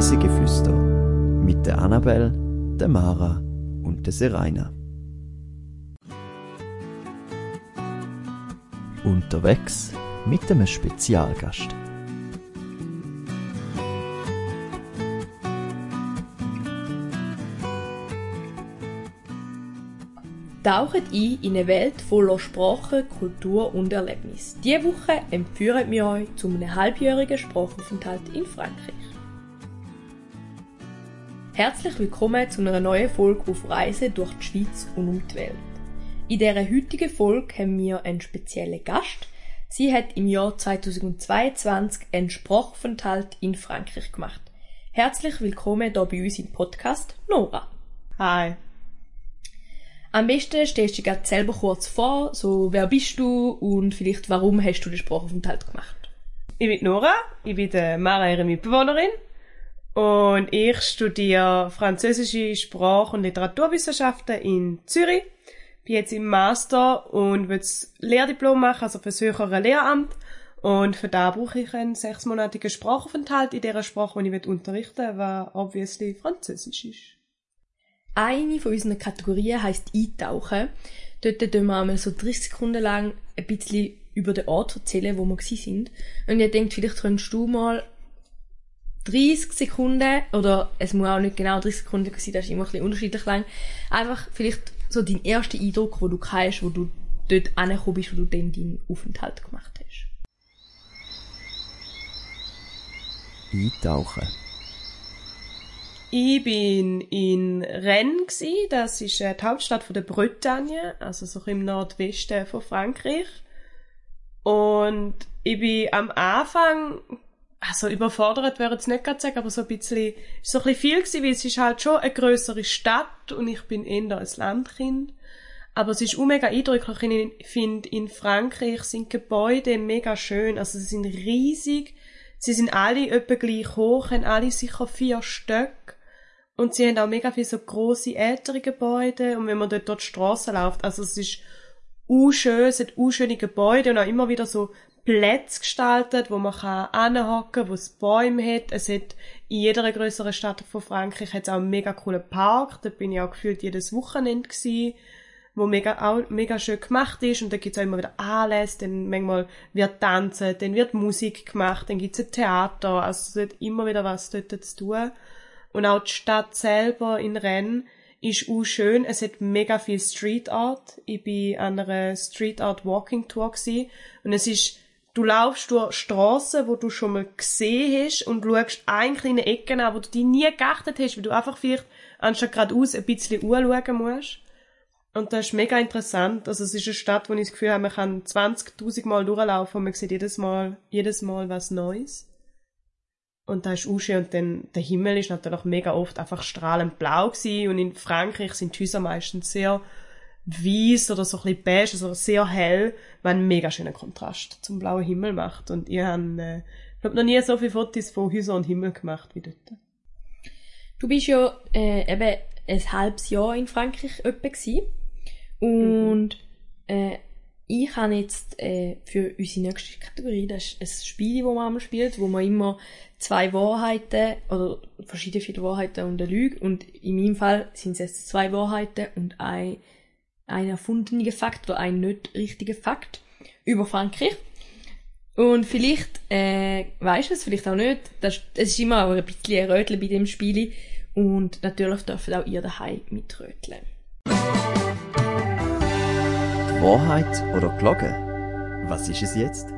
Reisegeflüster mit der Annabel, der Mara und der Seraina. Unterwegs mit einem Spezialgast. Tauchen ein in eine Welt voller Sprache, Kultur und Erlebnis. Diese Woche empfehlen wir euch zu einem halbjährigen Sprachaufenthalt in Frankreich. Herzlich willkommen zu einer neuen Folge auf Reise durch die Schweiz und um die Welt. In dieser heutigen Folge haben wir einen speziellen Gast. Sie hat im Jahr 2022 einen Sprachaufenthalt in Frankreich gemacht. Herzlich willkommen hier bei uns im Podcast, Nora. Hi. Am besten stellst du dich gerade selber kurz vor, so wer bist du und vielleicht warum hast du den Sprachaufenthalt gemacht? Ich bin Nora, ich bin Mara, ihre Mitbewohnerin. Und ich studiere französische Sprach- und Literaturwissenschaften in Zürich. Bin jetzt im Master und will das Lehrdiplom machen, also für das höhere Lehramt. Und für da brauche ich einen sechsmonatigen Sprachaufenthalt in der Sprache, die ich unterrichten will, was obviously Französisch ist. Eine von unseren Kategorien heisst Eintauchen. Dort tun wir einmal so 30 Sekunden lang ein bisschen über den Ort erzählen, wo wir sind. Und ihr denkt, vielleicht könntest du mal 30 Sekunden, oder es muss auch nicht genau 30 Sekunden sein, das ist immer ein bisschen unterschiedlich lang, einfach vielleicht so dein erster Eindruck, wo du hast, wo du dort angekommen bist, wo du dann deinen Aufenthalt gemacht hast. Eintauchen. Ich bin in Rennes, das ist äh, die Hauptstadt von der Bretagne, also so im Nordwesten von Frankreich. Und ich bin am Anfang, also überfordert wäre jetzt nicht gerade sagen, aber so ein bisschen, ist so ein bisschen viel gewesen, weil es ist halt schon eine größere Stadt und ich bin eher ein Landkind. Aber es ist auch mega eindrücklich. Ich finde, in Frankreich sind Gebäude mega schön. Also sie sind riesig. Sie sind alle etwa gleich hoch, haben alle sicher vier Stöcke. Und sie haben auch mega viele so grosse ältere Gebäude. Und wenn man dort durch die Strasse läuft, also es ist u schön, es hat schöne Gebäude und auch immer wieder so Plätze gestaltet, wo man kann anhocken, wo es Bäume hat. Es hat in jeder größeren Stadt von Frankreich hat es auch einen mega coolen Park. Da bin ich auch gefühlt jedes Wochenende gewesen, wo mega, auch mega schön gemacht ist. Und da gibt's auch immer wieder Anlässe, dann manchmal wird tanzen, dann wird Musik gemacht, dann gibt's ein Theater. Also es hat immer wieder was dort zu tun. Und auch die Stadt selber in Rennes ist auch schön. Es hat mega viel Street Art. Ich bin an einer Street Art Walking Tour gewesen. Und es ist, du laufst durch Strassen, wo du schon mal gesehen hast und schaust eine kleine Ecke an, wo du die nie geachtet hast, weil du einfach vielleicht anstatt geradeaus ein bisschen anschauen musst. Und das ist mega interessant. Also es ist eine Stadt, wo ich das Gefühl habe, man kann 20.000 Mal durchlaufen und man sieht jedes Mal, jedes Mal was Neues. Und da ist Uschi und dann, der Himmel ist natürlich mega oft einfach strahlend blau gewesen. Und in Frankreich sind die Häuser meistens sehr weiß oder so ein bisschen beige, also sehr hell, was einen mega schönen Kontrast zum blauen Himmel macht. Und ich habe, äh, glaube noch nie so viele Fotos von Häusern und Himmel gemacht wie dort. Du bist ja äh, eben ein halbes Jahr in Frankreich etwa gewesen. Und äh, ich habe jetzt äh, für unsere nächste Kategorie, das ist ein Spiel, das man spielt, wo man immer zwei Wahrheiten oder verschiedene viele Wahrheiten und eine Lüge und in meinem Fall sind es jetzt zwei Wahrheiten und ein, ein erfundener Fakt oder ein nicht richtiger Fakt über Frankreich. Und vielleicht äh, weißt du es, vielleicht auch nicht. Das, es ist immer auch ein bisschen ein Röteln bei dem Spiel und natürlich dürft auch ihr daheim mitröteln. Wahrheit oder Glocke? Was ist es jetzt?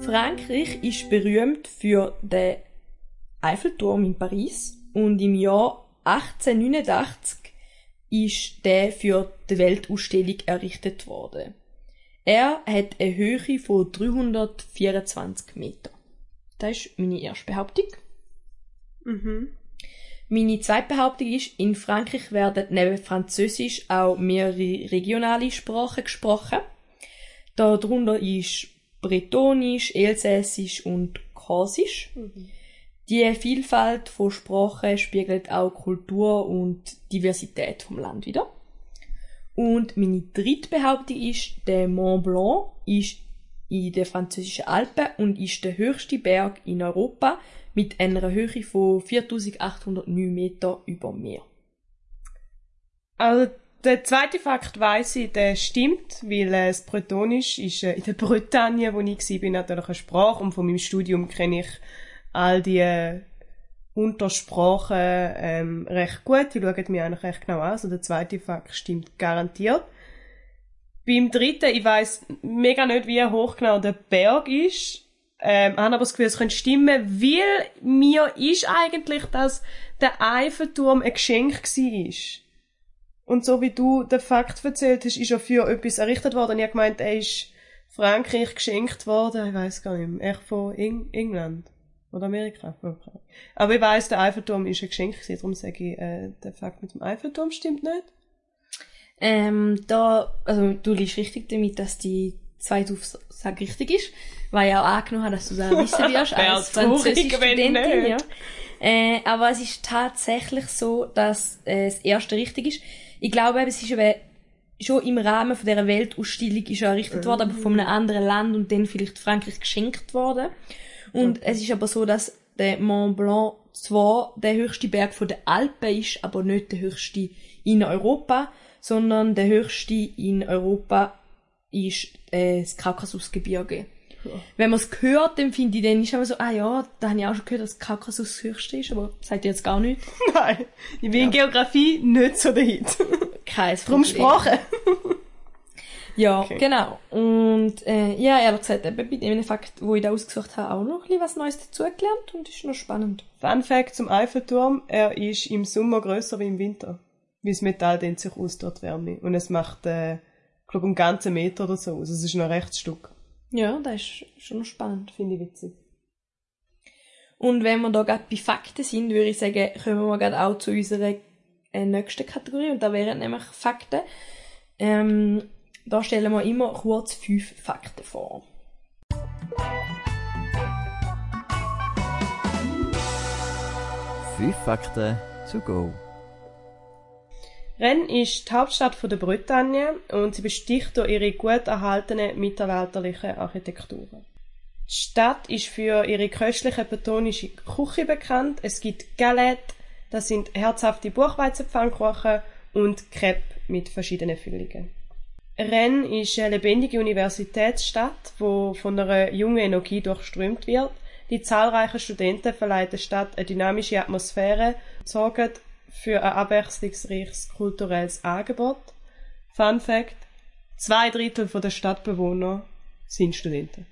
Frankreich ist berühmt für den Eiffelturm in Paris und im Jahr 1889 ist der für die Weltausstellung errichtet worden. Er hat eine Höhe von 324 Meter. Das ist meine erste Behauptung. Mhm. Meine zweite Behauptung ist, in Frankreich werden neben Französisch auch mehrere regionale Sprachen gesprochen. Darunter ist Bretonisch, Elsässisch und Korsisch. Mhm. Die Vielfalt von Sprachen spiegelt auch Kultur und Diversität vom Land wider. Und meine dritte Behauptung ist, der Mont Blanc ist in den französischen Alpen und ist der höchste Berg in Europa mit einer Höhe von 4809 Meter über Meer. Also der zweite Fakt weiss ich, der stimmt, weil äh, das Bretonisch ist äh, in der Bretagne, wo ich war, natürlich eine Sprache und von meinem Studium kenne ich all die Untersprachen ähm, recht gut. Die schauen mir eigentlich recht genau an. Also der zweite Fakt stimmt garantiert. Beim dritten, ich weiss mega nicht, wie hoch genau der Berg ist. Ähm, habe aber das Gefühl, es könnte stimmen, weil mir ist eigentlich, dass der Eiffelturm ein Geschenk war. Und so wie du den Fakt erzählt hast, ist er für etwas errichtet worden. Ich habe gemeint, er ist Frankreich geschenkt worden. Ich weiß gar nicht mehr. Echt von Eng England. Oder Amerika. Okay. Aber ich weiß, der Eiffelturm ist ein Geschenk. Darum sage ich, äh, der Fakt mit dem Eiffelturm stimmt nicht. Ähm, da, also du liegst richtig damit, dass die zweite Aussage richtig ist, weil ich auch angenommen habe, dass du das wissen wirst als französische Studentin. Ja. Äh, aber es ist tatsächlich so, dass äh, das erste richtig ist. Ich glaube, es ist eben schon im Rahmen von dieser Weltausstellung ist er errichtet worden, aber von einem anderen Land und dann vielleicht Frankreich geschenkt worden. Und okay. es ist aber so, dass der Mont Blanc zwar der höchste Berg von der Alpen ist, aber nicht der höchste in Europa, sondern der höchste in Europa ist äh, das Kaukasusgebirge. Ja. Wenn man es hört, dann finde ich, dann ist aber so, ah ja, da habe ich auch schon gehört, dass Kaukasus das höchste ist, aber sagt ihr jetzt gar nicht? Nein, ich bin ja. in Geografie nicht so der Hit. Kein Drum Sprache. Ja, okay. genau. Und äh, ja, ehrlich gesagt, eben bei dem Fakt, wo ich da ausgesucht habe, auch noch ein bisschen was Neues dazugelernt und ist noch spannend. Fun Fact zum Eiffelturm, er ist im Sommer grösser wie im Winter. Wie das Metall dehnt sich aus dort Wärme. Und es macht, äh, glaube einen ganzen Meter oder so. Also es ist noch recht Stück. Ja, das ist schon noch spannend. Finde ich witzig. Und wenn wir da gerade bei Fakten sind, würde ich sagen, kommen wir gerade auch zu unserer äh, nächsten Kategorie. Und da wären nämlich Fakten. Ähm, da stellen wir immer kurz fünf Fakten vor. Fünf Fakten zu go. Rennes ist die Hauptstadt der Bretagne und sie besticht durch ihre gut erhaltene mittelalterliche Architektur. Die Stadt ist für ihre köstliche betonische Küche bekannt. Es gibt Galette, das sind herzhafte Buchweizenpfannkuchen und Crepe mit verschiedenen Füllungen. Rennes ist eine lebendige Universitätsstadt, wo von einer jungen Energie durchströmt wird. Die zahlreichen Studenten verleihen der Stadt eine dynamische Atmosphäre, sorgen für ein abwechslungsreiches kulturelles Angebot. Fun Fact: Zwei Drittel der Stadtbewohner sind Studenten.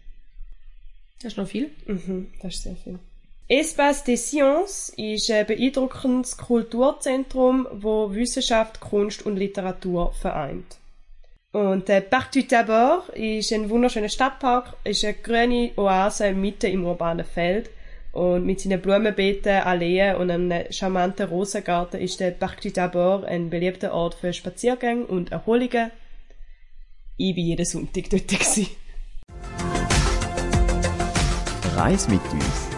Das ist noch viel. Mhm, das ist sehr viel. Espace des Sciences ist ein beeindruckendes Kulturzentrum, wo Wissenschaft, Kunst und Literatur vereint. Und der Parc du Tabor ist ein wunderschöner Stadtpark, ist eine grüne Oase mitten im urbanen Feld und mit seinen Blumenbeeten, Alleen und einem charmanten Rosengarten ist der Parc du Tabor ein beliebter Ort für Spaziergänge und Erholungen. Ich war jeden Sonntag dort. Gewesen. Reis mit uns.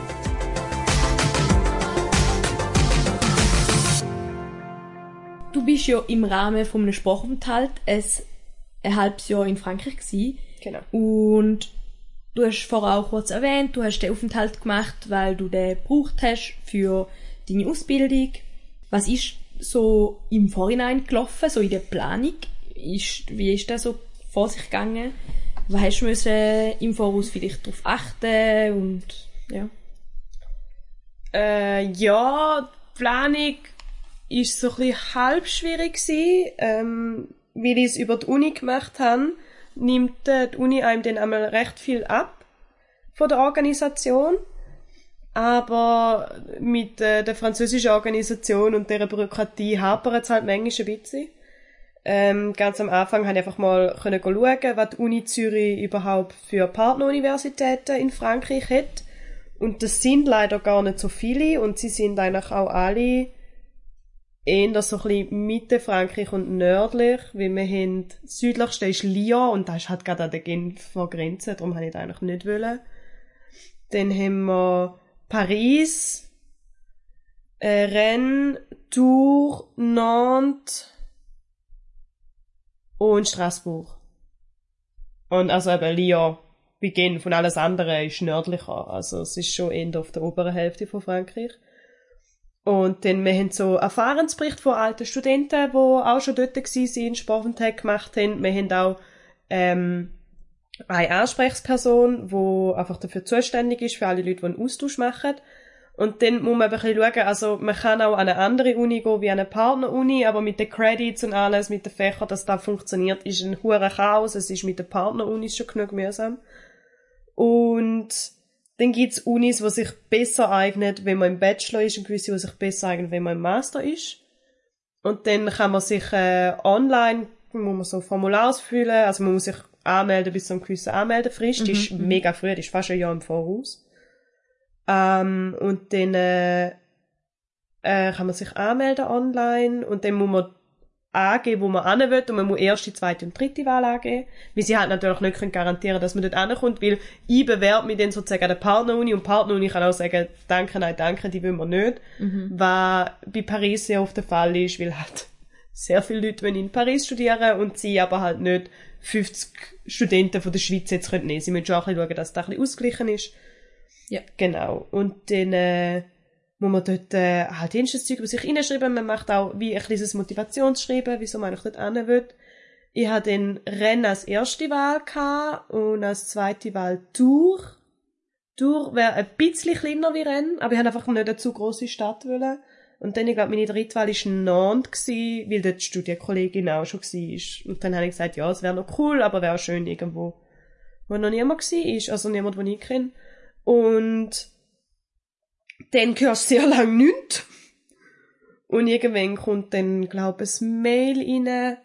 Du bist ja im Rahmen von einem Sprachaufenthalt ein, ein halbes Jahr in Frankreich gewesen. Genau. Und Du hast vorher auch kurz erwähnt, du hast den Aufenthalt gemacht, weil du den gebraucht hast für deine Ausbildung. Was ist so im Vorhinein gelaufen, so in der Planung? Ist, wie ist das so vor sich gegangen? Was hast du müssen im Voraus vielleicht darauf achten und ja? Äh, ja, die Planung ist so ein bisschen halb schwierig gewesen, ähm, weil ich es über die Uni gemacht habe nimmt äh, die Uni einem dann einmal recht viel ab von der Organisation. Aber mit äh, der französischen Organisation und der Bürokratie hapert es halt manchmal ein bisschen. Ähm, ganz am Anfang habe ich einfach mal können schauen, was die Uni Zürich überhaupt für Partneruniversitäten in Frankreich hat. Und das sind leider gar nicht so viele und sie sind eigentlich auch alle eher so ein bisschen Mitte Frankreich und nördlich, weil wir haben, südlichste ist Lyon und das ist halt gerade an der Genfer Grenze, darum habe ich das eigentlich nicht wollen. Dann haben wir Paris, äh, Rennes, Tours, Nantes und Straßburg. Und also eben Lyon Genf und alles andere ist nördlicher. Also es ist schon eher auf der oberen Hälfte von Frankreich. Und dann, wir haben so Erfahrensbericht von alten Studenten, die auch schon dort waren, Sportentag gemacht haben. Wir haben auch ähm, eine Ansprechperson, die einfach dafür zuständig ist, für alle Leute, die einen Austausch machen. Und dann muss man ein bisschen schauen, also man kann auch an eine andere Uni gehen, wie an eine Partneruni, aber mit den Credits und alles, mit den Fächern, dass das funktioniert, ist ein hoher Chaos. Es ist mit den Partnerunis schon genug mühsam. Und dann gibt's Unis, die sich besser eignen, wenn man im Bachelor ist, und gewisse, die sich besser eignen, wenn man im Master ist. Und dann kann man sich äh, online, muss man so Formular ausfüllen, also man muss sich anmelden bis zu einem gewissen Anmeldefrist, die ist mega früh, die ist fast ein Jahr im Voraus. Ähm, und dann äh, äh, kann man sich anmelden online und dann muss man angeben, wo man hin will und man muss erste, zweite und dritte Wahl angeben, weil sie halt natürlich nicht können garantieren dass man dort ankommt, weil ich bewerbe mich dann sozusagen an der Partneruni und Partneruni kann auch sagen, danke, nein, danke, die wollen wir nicht, mhm. was bei Paris sehr oft der Fall ist, weil halt sehr viele Leute wollen in Paris studieren und sie aber halt nicht 50 Studenten von der Schweiz jetzt können nehmen. Sie müssen schon auch ein bisschen schauen, dass das ein bisschen ausgeglichen ist. Ja. Genau. Und dann äh, muss man dort äh, halt jenes Zeug über sich hineinschreiben. Man macht auch wie ein kleines Motivationsschreiben, wieso man dort hin will. Ich hatte den Rennen als erste Wahl gehabt und als zweite Wahl Tour. Tour wäre ein bisschen kleiner wie Rennen, aber ich habe einfach nicht eine zu grosse Stadt wollen. Und dann, ich glaube, meine dritte Wahl war Nantes, weil dort die Studienkollegin auch schon war. Und dann habe ich gesagt, ja, es wäre noch cool, aber wäre schön irgendwo, wo noch niemand war, also niemand, den ich kenne. Und dann hörst du sehr lang nichts. Und irgendwann kommt dann, glaube ich, ein Mail rein,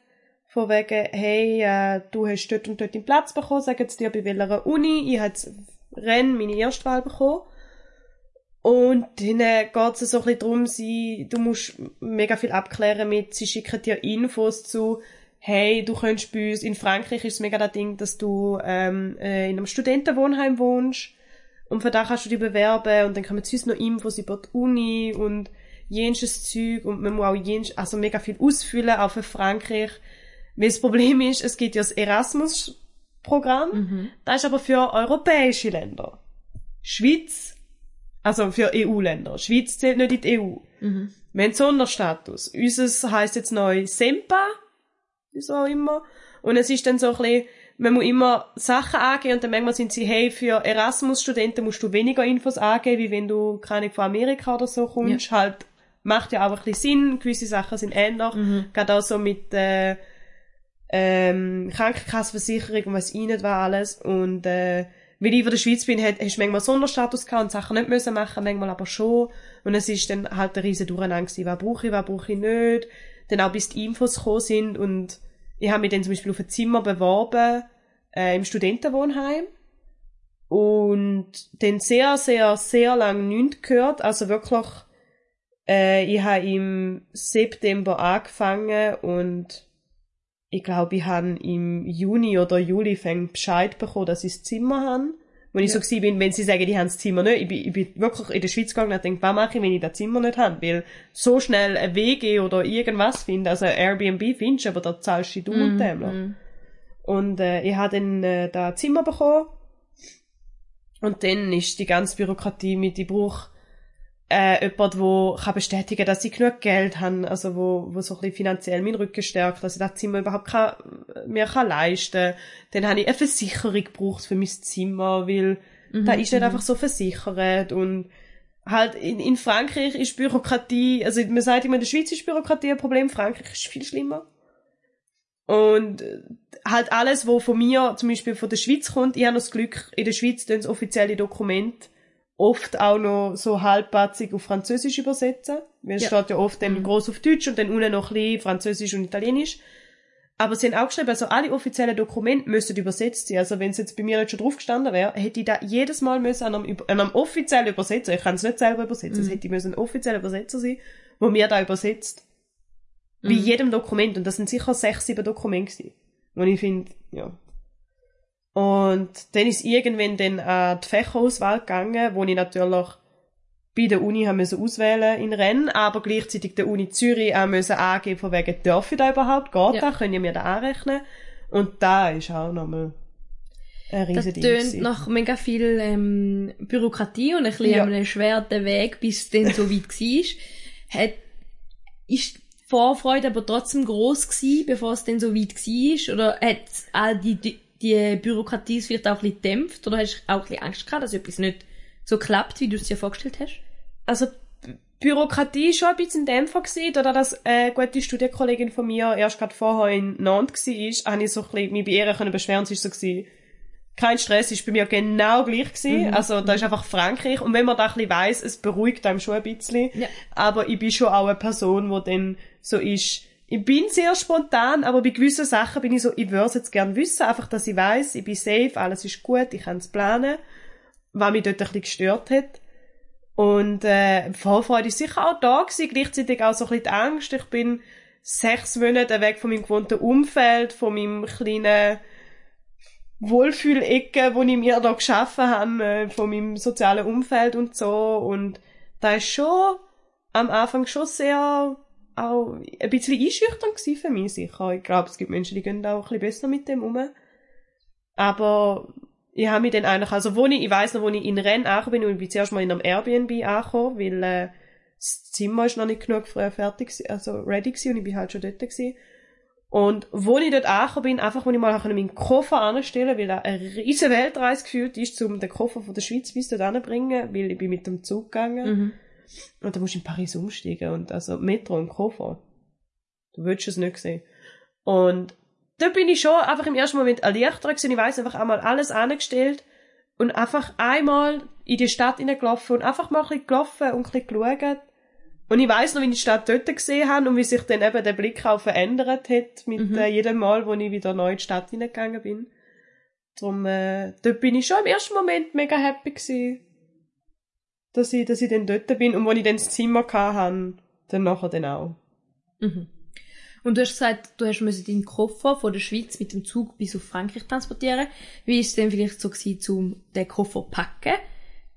von wegen, hey, äh, du hast dort und dort den Platz bekommen, sagen sie dir bei welcher Uni, ich habe jetzt Renn meine Erstwahl bekommen. Und dann äh, geht es so ein bisschen darum, sie, du musst mega viel abklären mit, sie schicken dir Infos zu, hey, du könntest bei uns, in Frankreich ist es mega das Ding, dass du ähm, äh, in einem Studentenwohnheim wohnst und für da kannst du dich bewerben und dann kommen zu uns noch Infos über die Uni und jenes Zeug und man muss auch jenes, also mega viel ausfüllen, auch für Frankreich. Weil das Problem ist, es gibt ja das Erasmus-Programm, mhm. das ist aber für europäische Länder. Schweiz also für EU-Länder. Schweiz zählt nicht in die EU. Mhm. Wir haben Sonderstatus. Unseres heisst jetzt neu SEMPA, wieso auch immer. Und es ist dann so ein bisschen, man muss immer Sachen angeben und dann manchmal sind sie, hey, für Erasmus-Studenten musst du weniger Infos angeben, wie wenn du, keine von Amerika oder so kommst. Ja. Halt, macht ja auch ein bisschen Sinn, gewisse Sachen sind ähnlich. Mhm. Gerade auch so mit, äh, ähm, Krankenkassenversicherung und was ich nicht war alles. Und, äh, weil ich von der Schweiz bin, hast du manchmal Sonderstatus gehabt und Sachen nicht müssen machen, manchmal aber schon. Und es ist dann halt ein riesen Durcheinander gewesen, was brauche ich, was brauche ich nicht. Dann auch bis die Infos gekommen sind und ich habe mich dann zum Beispiel auf ein Zimmer beworben, äh, im Studentenwohnheim. Und dann sehr, sehr, sehr lang nichts gehört. Also wirklich, äh, ich habe im September angefangen und ich glaube, ich habe im Juni oder Juli fängt Bescheid bekommen, dass ich das Zimmer habe. Wo ich ja. so bin, wenn sie sagen, die haben das Zimmer nicht, ich bin, ich bin wirklich in der Schweiz gegangen und denke, was mache ich, wenn ich das Zimmer nicht habe? Weil so schnell ein WG oder irgendwas finde, also Airbnb findest du, aber da zahlst du du und dem. Mm. Und äh, ich habe dann äh, da Zimmer bekommen und dann ist die ganze Bürokratie mit, ich brauche äh, jemand, der kann bestätigen dass sie genug Geld haben, also wo, wo so ein bisschen finanziell meinen Rücken stärkt, dass ich das Zimmer überhaupt kann, mir kann leisten Dann habe ich eine Versicherung gebraucht für mein Zimmer, weil mhm, da ist nicht mhm. einfach so versichert und halt in, in Frankreich ist Bürokratie, also man sagt immer, in der Schweiz ist Bürokratie ein Problem, Frankreich ist viel schlimmer. Und äh, halt alles, was von mir, zum Beispiel von der Schweiz kommt, ich habe noch das Glück, in der Schweiz tun offizielle Dokumente oft auch noch so halbpatzig auf Französisch übersetzen. Weil es ja. steht ja oft dann mhm. groß auf Deutsch und dann unten noch ein bisschen Französisch und Italienisch. Aber sie haben auch geschrieben, also alle offiziellen Dokumente müssen übersetzt sein. Also wenn es jetzt bei mir nicht schon drauf gestanden wäre, hätte ich da jedes Mal müssen an einem, an einem offiziellen Übersetzer, ich kann es nicht selber übersetzen, mhm. es hätte müssen ein offizieller Übersetzer sein, wo mir da übersetzt. Mhm. Bei jedem Dokument. Und das sind sicher sechs, sieben Dokumente gewesen. Und ich finde, ja, und dann ist irgendwann dann an die Fächerauswahl gegangen, wo ich natürlich bei der Uni haben müssen auswählen in Rennen, aber gleichzeitig der Uni Zürich auch müssen angeben, von wegen, darf ich da überhaupt, geht ja. da, können wir da anrechnen? Und da ist auch nochmal ein Das riesen Ding tönt nach mega viel ähm, Bürokratie und ein bisschen Ja. einem schweren Weg, bis es dann so weit war. Hat, ist Vorfreude aber trotzdem gross gewesen, bevor es dann so weit war? Oder hat all die, die, die Bürokratie es vielleicht auch ein bisschen gedämpft? Oder hast du auch ein bisschen Angst gehabt, dass etwas nicht so klappt, wie du es dir vorgestellt hast? Also Bürokratie ist schon ein bisschen Dämpfer gewesen, oder dass eine gute Studienkollegin von mir erst gerade vorher in Nantes war, habe ich so ein bisschen mich bei ihr können beschweren, sie ist so kein Stress, ist bei mir genau gleich gewesen. Also da ist einfach Frankreich und wenn man da ein bisschen weiss, es beruhigt einem schon ein bisschen. Ja. Aber ich bin schon auch eine Person, die dann so ist, ich bin sehr spontan, aber bei gewissen Sachen bin ich so, ich würde es jetzt gerne wissen, einfach, dass ich weiss, ich bin safe, alles ist gut, ich kann es planen, was mich dort ein bisschen gestört hat. Und äh, die Vorfreude ist sicher auch da gewesen, gleichzeitig auch so ein bisschen die Angst. Ich bin sechs Monate weg von meinem gewohnten Umfeld, von meinem kleinen Wohlfühlecke, wo ich mir da geschaffen habe, äh, von meinem sozialen Umfeld und so. Und da ist schon am Anfang schon sehr auch ein bisschen einschüchternd gewesen für mich sicher. Ich glaube, es gibt Menschen, die gehen da auch ein bisschen besser mit dem um. Aber ich habe mich dann eigentlich, also wo ich, ich weiss noch, wo ich in Rennes angekommen bin, und ich bin zuerst mal in einem Airbnb angekommen, weil äh, das Zimmer ist noch nicht genug früh fertig, also ready gewesen, und ich bin halt schon dort gewesen. Und wo ich dort angekommen bin, einfach, wo ich mal meinen Koffer anstellen weil da eine riesige Weltreise gefühlt ist, um den Koffer von der Schweiz bis dort anzubringen, weil ich bin mit dem Zug gegangen. Mhm. Und da musst du in Paris umsteigen und also Metro und Koffer. Du würdest es nicht sehen. Und da bin ich schon einfach im ersten Moment erleichtert gewesen. Ich weiss einfach einmal alles angestellt und einfach einmal in die Stadt hineingelaufen und einfach mal ein bisschen gelaufen und ein bisschen geschaut. Und ich weiss noch, wie ich die Stadt dort gesehen habe und wie sich dann eben der Blick auch verändert hat mit Mhm. äh, jedem Mal, wo ich wieder neu in die Stadt hineingegangen bin. Darum, äh, dort bin ich schon im ersten Moment mega happy gewesen, dass ich, dass ich dann dort bin und wo ich dann das Zimmer hatte, dann nachher dann auch. Mhm. Und du hast gesagt, du hast müssen deinen Koffer von der Schweiz mit dem Zug bis auf Frankreich transportieren. Wie ist es denn vielleicht so gewesen, um den Koffer zu packen?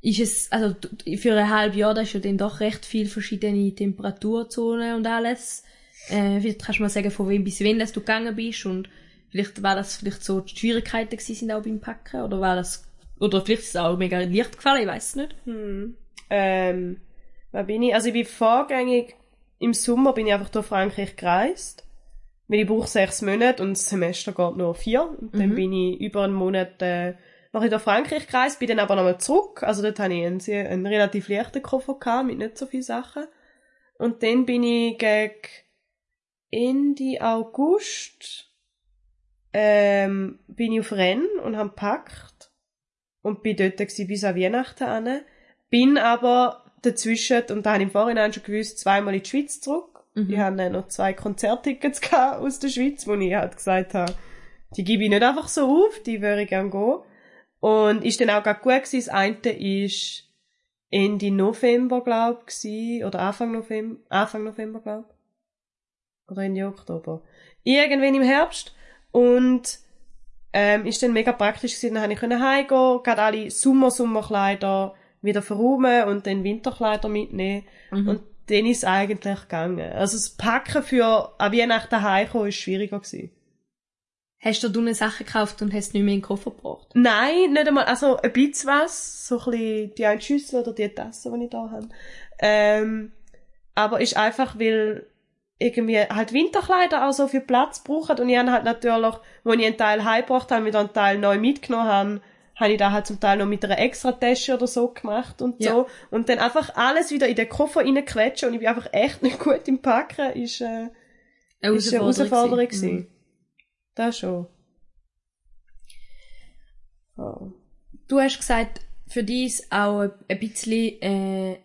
Ist es, also für ein halbes Jahr, da ist ja dann doch recht viel verschiedene Temperaturzonen und alles. Äh, vielleicht kannst du mal sagen, von wem bis wann dass du gegangen bist und vielleicht war das vielleicht so die Schwierigkeiten gewesen sind auch beim Packen oder war das, oder vielleicht ist es auch mega leicht gefallen, ich weiß es nicht. Hm. Ähm, wer bin ich? Also ich bin vorgängig, im Sommer bin ich einfach durch Frankreich gereist. Weil ich brauche sechs Monate und das Semester geht nur vier. Und dann Mhm. bin ich über einen Monat äh, noch durch Frankreich gereist, bin dann aber nochmal zurück. Also dort hatte ich einen, sehr, einen relativ leichten Koffer gehabt, mit nicht so vielen Sachen. Und dann bin ich gegen Ende August ähm, bin ich auf Rennes und habe gepackt und bin dort bis an Weihnachten an. Bin aber dazwischen, und da habe ich im Vorhinein schon gewusst, zweimal in die Schweiz zurück. Mhm. Ich hatte noch zwei Konzerttickets aus der Schweiz, wo ich halt gesagt habe, die gebe ich nicht einfach so auf, die würde ich gerne gehen. Und ist dann auch gerade gut gewesen. Das eine ist Ende November, glaub ich, oder Anfang November, Anfang November, glaub Oder Ende Oktober. Irgendwann im Herbst. Und ähm, ist dann mega praktisch gewesen. Dann konnte ich können heimgehen, gerade alle Sommer, Sommerkleider wieder verräumen und dann Winterkleider mitnehmen. Mhm. Und dann ist es eigentlich gegangen. Also das Packen für an Weihnachten heimkommen ist schwieriger gewesen. Hast du dunne Sachen gekauft und hast nicht mehr in den Koffer gebracht? Nein, nicht einmal, also ein bisschen was, so ein bisschen die eine Schüssel oder die Tasse, die ich da habe. Ähm, aber ist einfach, weil irgendwie halt Winterkleider auch so viel Platz brauchen und ich habe halt natürlich, wo ich einen Teil heimgebracht habe, wieder einen Teil neu mitgenommen habe, habe ich da halt zum Teil noch mit einer extra Tasche oder so gemacht und Ja. so. Und dann einfach alles wieder in den Koffer reinquetschen und ich bin einfach echt nicht gut im Packen, ist, äh, Eine ist eine Herausforderung gewesen. Das schon. Oh. Du hast gesagt, für dich auch ein- bisschen äh,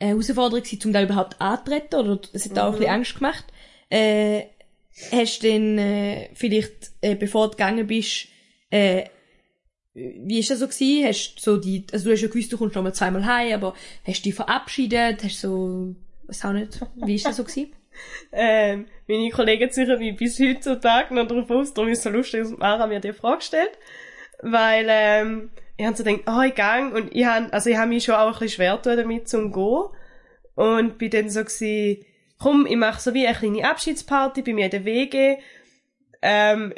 eine Herausforderung gewesen, um da überhaupt anzutreten, oder es hat auch ein Mhm. bisschen Angst gemacht. Äh, hast du denn äh, vielleicht, äh, bevor du gegangen bist, äh, wie ist das so gewesen? Hast du so die, also du hast ja gewusst, du kommst noch mal zweimal heim, aber hast du dich verabschiedet? Hast du so, weiß auch nicht, wie ist das so gewesen? Ähm, meine Kollegen ziehen mich bis heutzutage noch darauf aus, darum ist es so lustig, dass Mara mir die Frage stellt. Weil, ähm, ich habe so gedacht, oh, ich gang, und ich habe, also ich mich schon auch ein bisschen schwer getan damit zum gehen. Und bin dann so gewesen, komm, ich mache so wie eine kleine Abschiedsparty bei mir in der WG. Ähm,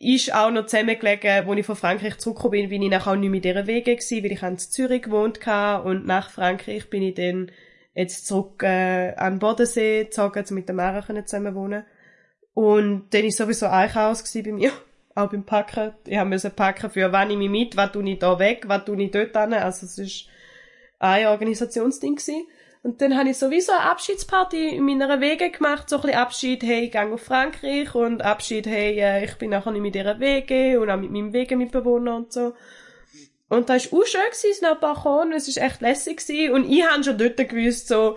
ist auch noch zusammengelegen, als ich von Frankreich zurückgekommen bin, bin ich nachher auch nicht mehr dieser Wege gewesen, weil ich in Zürich gewohnt habe und nach Frankreich bin ich dann jetzt zurück äh, an den Bodensee gezogen, um mit der Mara zusammen wohnen. Und dann war sowieso ein Chaos bei mir, auch beim Packen. Ich musste packen für, wann ich mit, was tue ich da weg, was tue ich dort hin. Also es war ein Organisationsding gewesen. Und dann habe ich sowieso eine Abschiedsparty in meiner Wege gemacht, so ein bisschen Abschied, hey, ich gehe auf Frankreich und Abschied, hey, äh, ich bin nachher nicht mit dieser Wege und auch mit meinem Wegemitbewohner und so. Und da war auch schön, gewesen, es sind ein paar gekommen, es war echt lässig gewesen. und ich habe schon dort gewusst, so,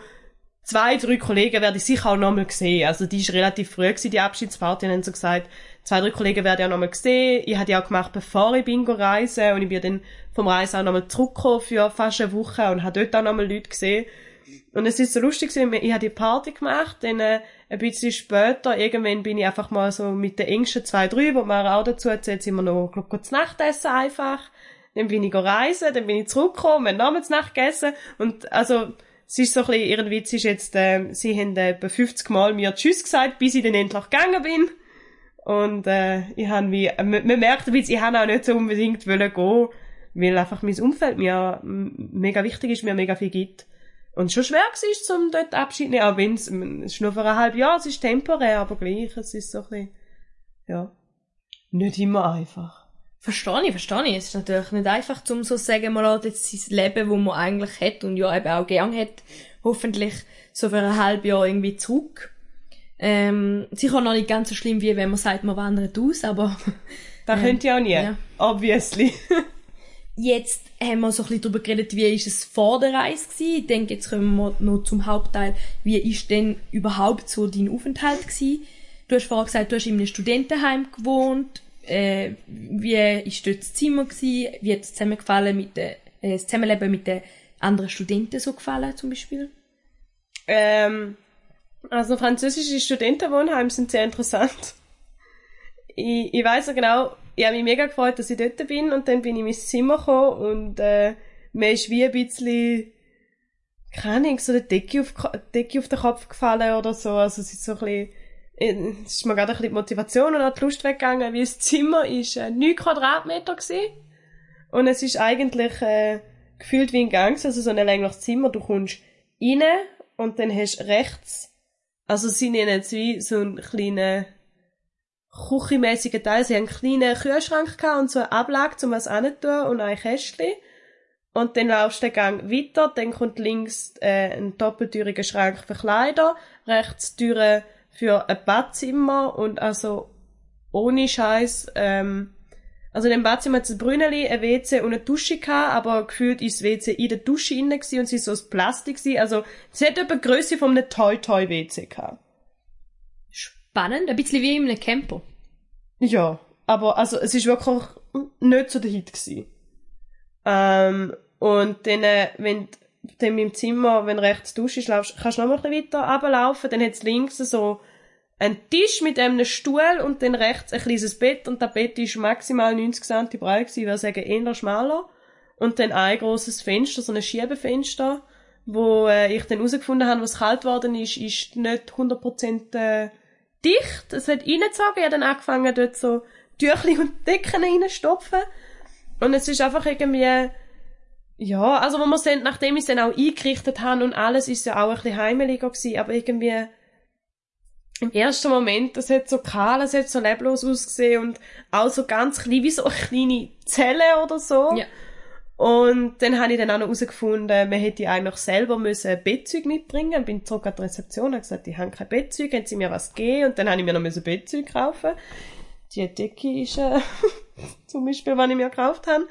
zwei, drei Kollegen werde ich sicher auch nochmal sehen. Also die ist relativ früh gewesen, die Abschiedsparty, und haben so gesagt, zwei, drei Kollegen werde ich auch nochmal sehen. Ich hatte die auch gemacht, bevor ich bin reisen und ich bin dann vom Reisen auch nochmal zurückgekommen für fast eine Woche und habe dort auch nochmal Leute gesehen. Und es ist so lustig gewesen, ich habe die Party gemacht, dann äh, ein bisschen später, irgendwann bin ich einfach mal so mit den engsten zwei, drei, wo man auch dazu erzählt, sind wir noch, glaub, kurz Nachtessen einfach. Dann bin ich reisen, dann bin ich zurückgekommen, wir haben Nacht gegessen und also, es ist so ein bisschen, ihren Witz ist jetzt, äh, sie haben äh, etwa 50 Mal mir Tschüss gesagt, bis ich dann endlich gegangen bin. Und äh, ich habe wie, äh, man merkt ein bisschen, ich habe auch nicht so unbedingt wollen gehen, weil einfach mein Umfeld mir mega wichtig ist, mir mega viel gibt. Und schon schwer war um dort Abschied zu nehmen, auch wenn es, es ist nur für ein halbes Jahr, es ist temporär, aber gleich, es ist so ein bisschen, ja, nicht immer einfach. Verstehe ich, verstehe ich. Es ist natürlich nicht einfach, um so zu sagen, man lässt jetzt sein Leben, das man eigentlich hat und ja eben auch gern hat, hoffentlich so für ein halbes Jahr irgendwie zurück. Ähm, sicher noch nicht ganz so schlimm, wie wenn man sagt, man wandert aus, aber... Das ähm, könnt ihr auch nie, ja. obviously. Jetzt haben wir so ein bisschen darüber geredet, wie ist es vor der Reise gewesen. Ich denke, jetzt kommen wir noch zum Hauptteil. Wie ist denn überhaupt so dein Aufenthalt gewesen? Du hast vorher gesagt, du hast in einem Studentenheim gewohnt. Äh, wie ist dort das Zimmer gewesen? Wie hat es zusammengefallen mit den, äh, das Zusammenleben mit den anderen Studenten so gefallen, zum Beispiel? Ähm, also französische Studentenwohnheime sind sehr interessant. Ich, ich weiß ja genau, ich habe mich mega gefreut, dass ich dort bin und dann bin ich in mein Zimmer gekommen und äh, mir ist wie ein bisschen keine Ahnung, so eine Decke auf, Decke auf den Kopf gefallen oder so. Also es ist so ein bisschen, ist mir gerade die Motivation und auch die Lust weggegangen, weil das Zimmer ist äh, 9 Quadratmeter gewesen. Und es ist eigentlich äh, gefühlt wie ein Gang, also so ein längliches Zimmer. Du kommst rein und dann hast rechts, also sie nennen es wie so einen kleinen küchenmäßigen Teil. Sie haben einen kleinen Kühlschrank gehabt und so eine Ablage, um was anzutun und ein Kästchen. Und dann laufst du den Gang weiter, dann kommt links äh, ein doppeltüriger Schrank für Kleider, rechts Türe für ein Badzimmer und also ohne Scheiß, ähm, also in dem Badzimmer hat es ein Brünneli, ein WC und eine Dusche gehabt, aber gefühlt ist das WC in der Dusche innen und sie ist so aus Plastik gewesen. Also, sie hat etwa Größe von einem Toy-Toy-WC gehabt spannend, ein bisschen wie in einem Camper. Ja, aber also es ist wirklich nicht so der Hit gewesen. Ähm, und dann, äh, wenn dann im Zimmer, wenn rechts duschst, laufst, kannst du noch mal ein bisschen weiter runterlaufen, dann hat es links so einen Tisch mit einem Stuhl und dann rechts ein kleines Bett und das Bett ist maximal 90 cm breit gewesen, ich würde sagen eher schmaler. Und dann ein großes Fenster, so ein Schiebefenster, wo äh, ich dann herausgefunden habe, was kalt worden ist, ist nicht 100% äh, dicht, es hat reingezogen, ich habe dann angefangen, dort so Tüchli und Decken reinstopfen. Und es ist einfach irgendwie, ja, also wo wir sind, nachdem ich es dann auch eingerichtet habe und alles, ist ja auch ein bisschen heimeliger gewesen, aber irgendwie, im ersten Moment, das hat so kahl, es hat so leblos ausgesehen und auch so ganz klein, wie so eine kleine Zelle oder so. Ja. Und dann habe ich dann auch noch herausgefunden, man hätte eigentlich selber müssen Bettzeug mitbringen. Bin zurück an die Rezeption, und gesagt, ich habe kein Bettzeug, haben sie mir was gegeben? Und dann habe ich mir noch ein Bettzeug kaufen. Die Decke ist äh, zum Beispiel, was ich mir gekauft habe.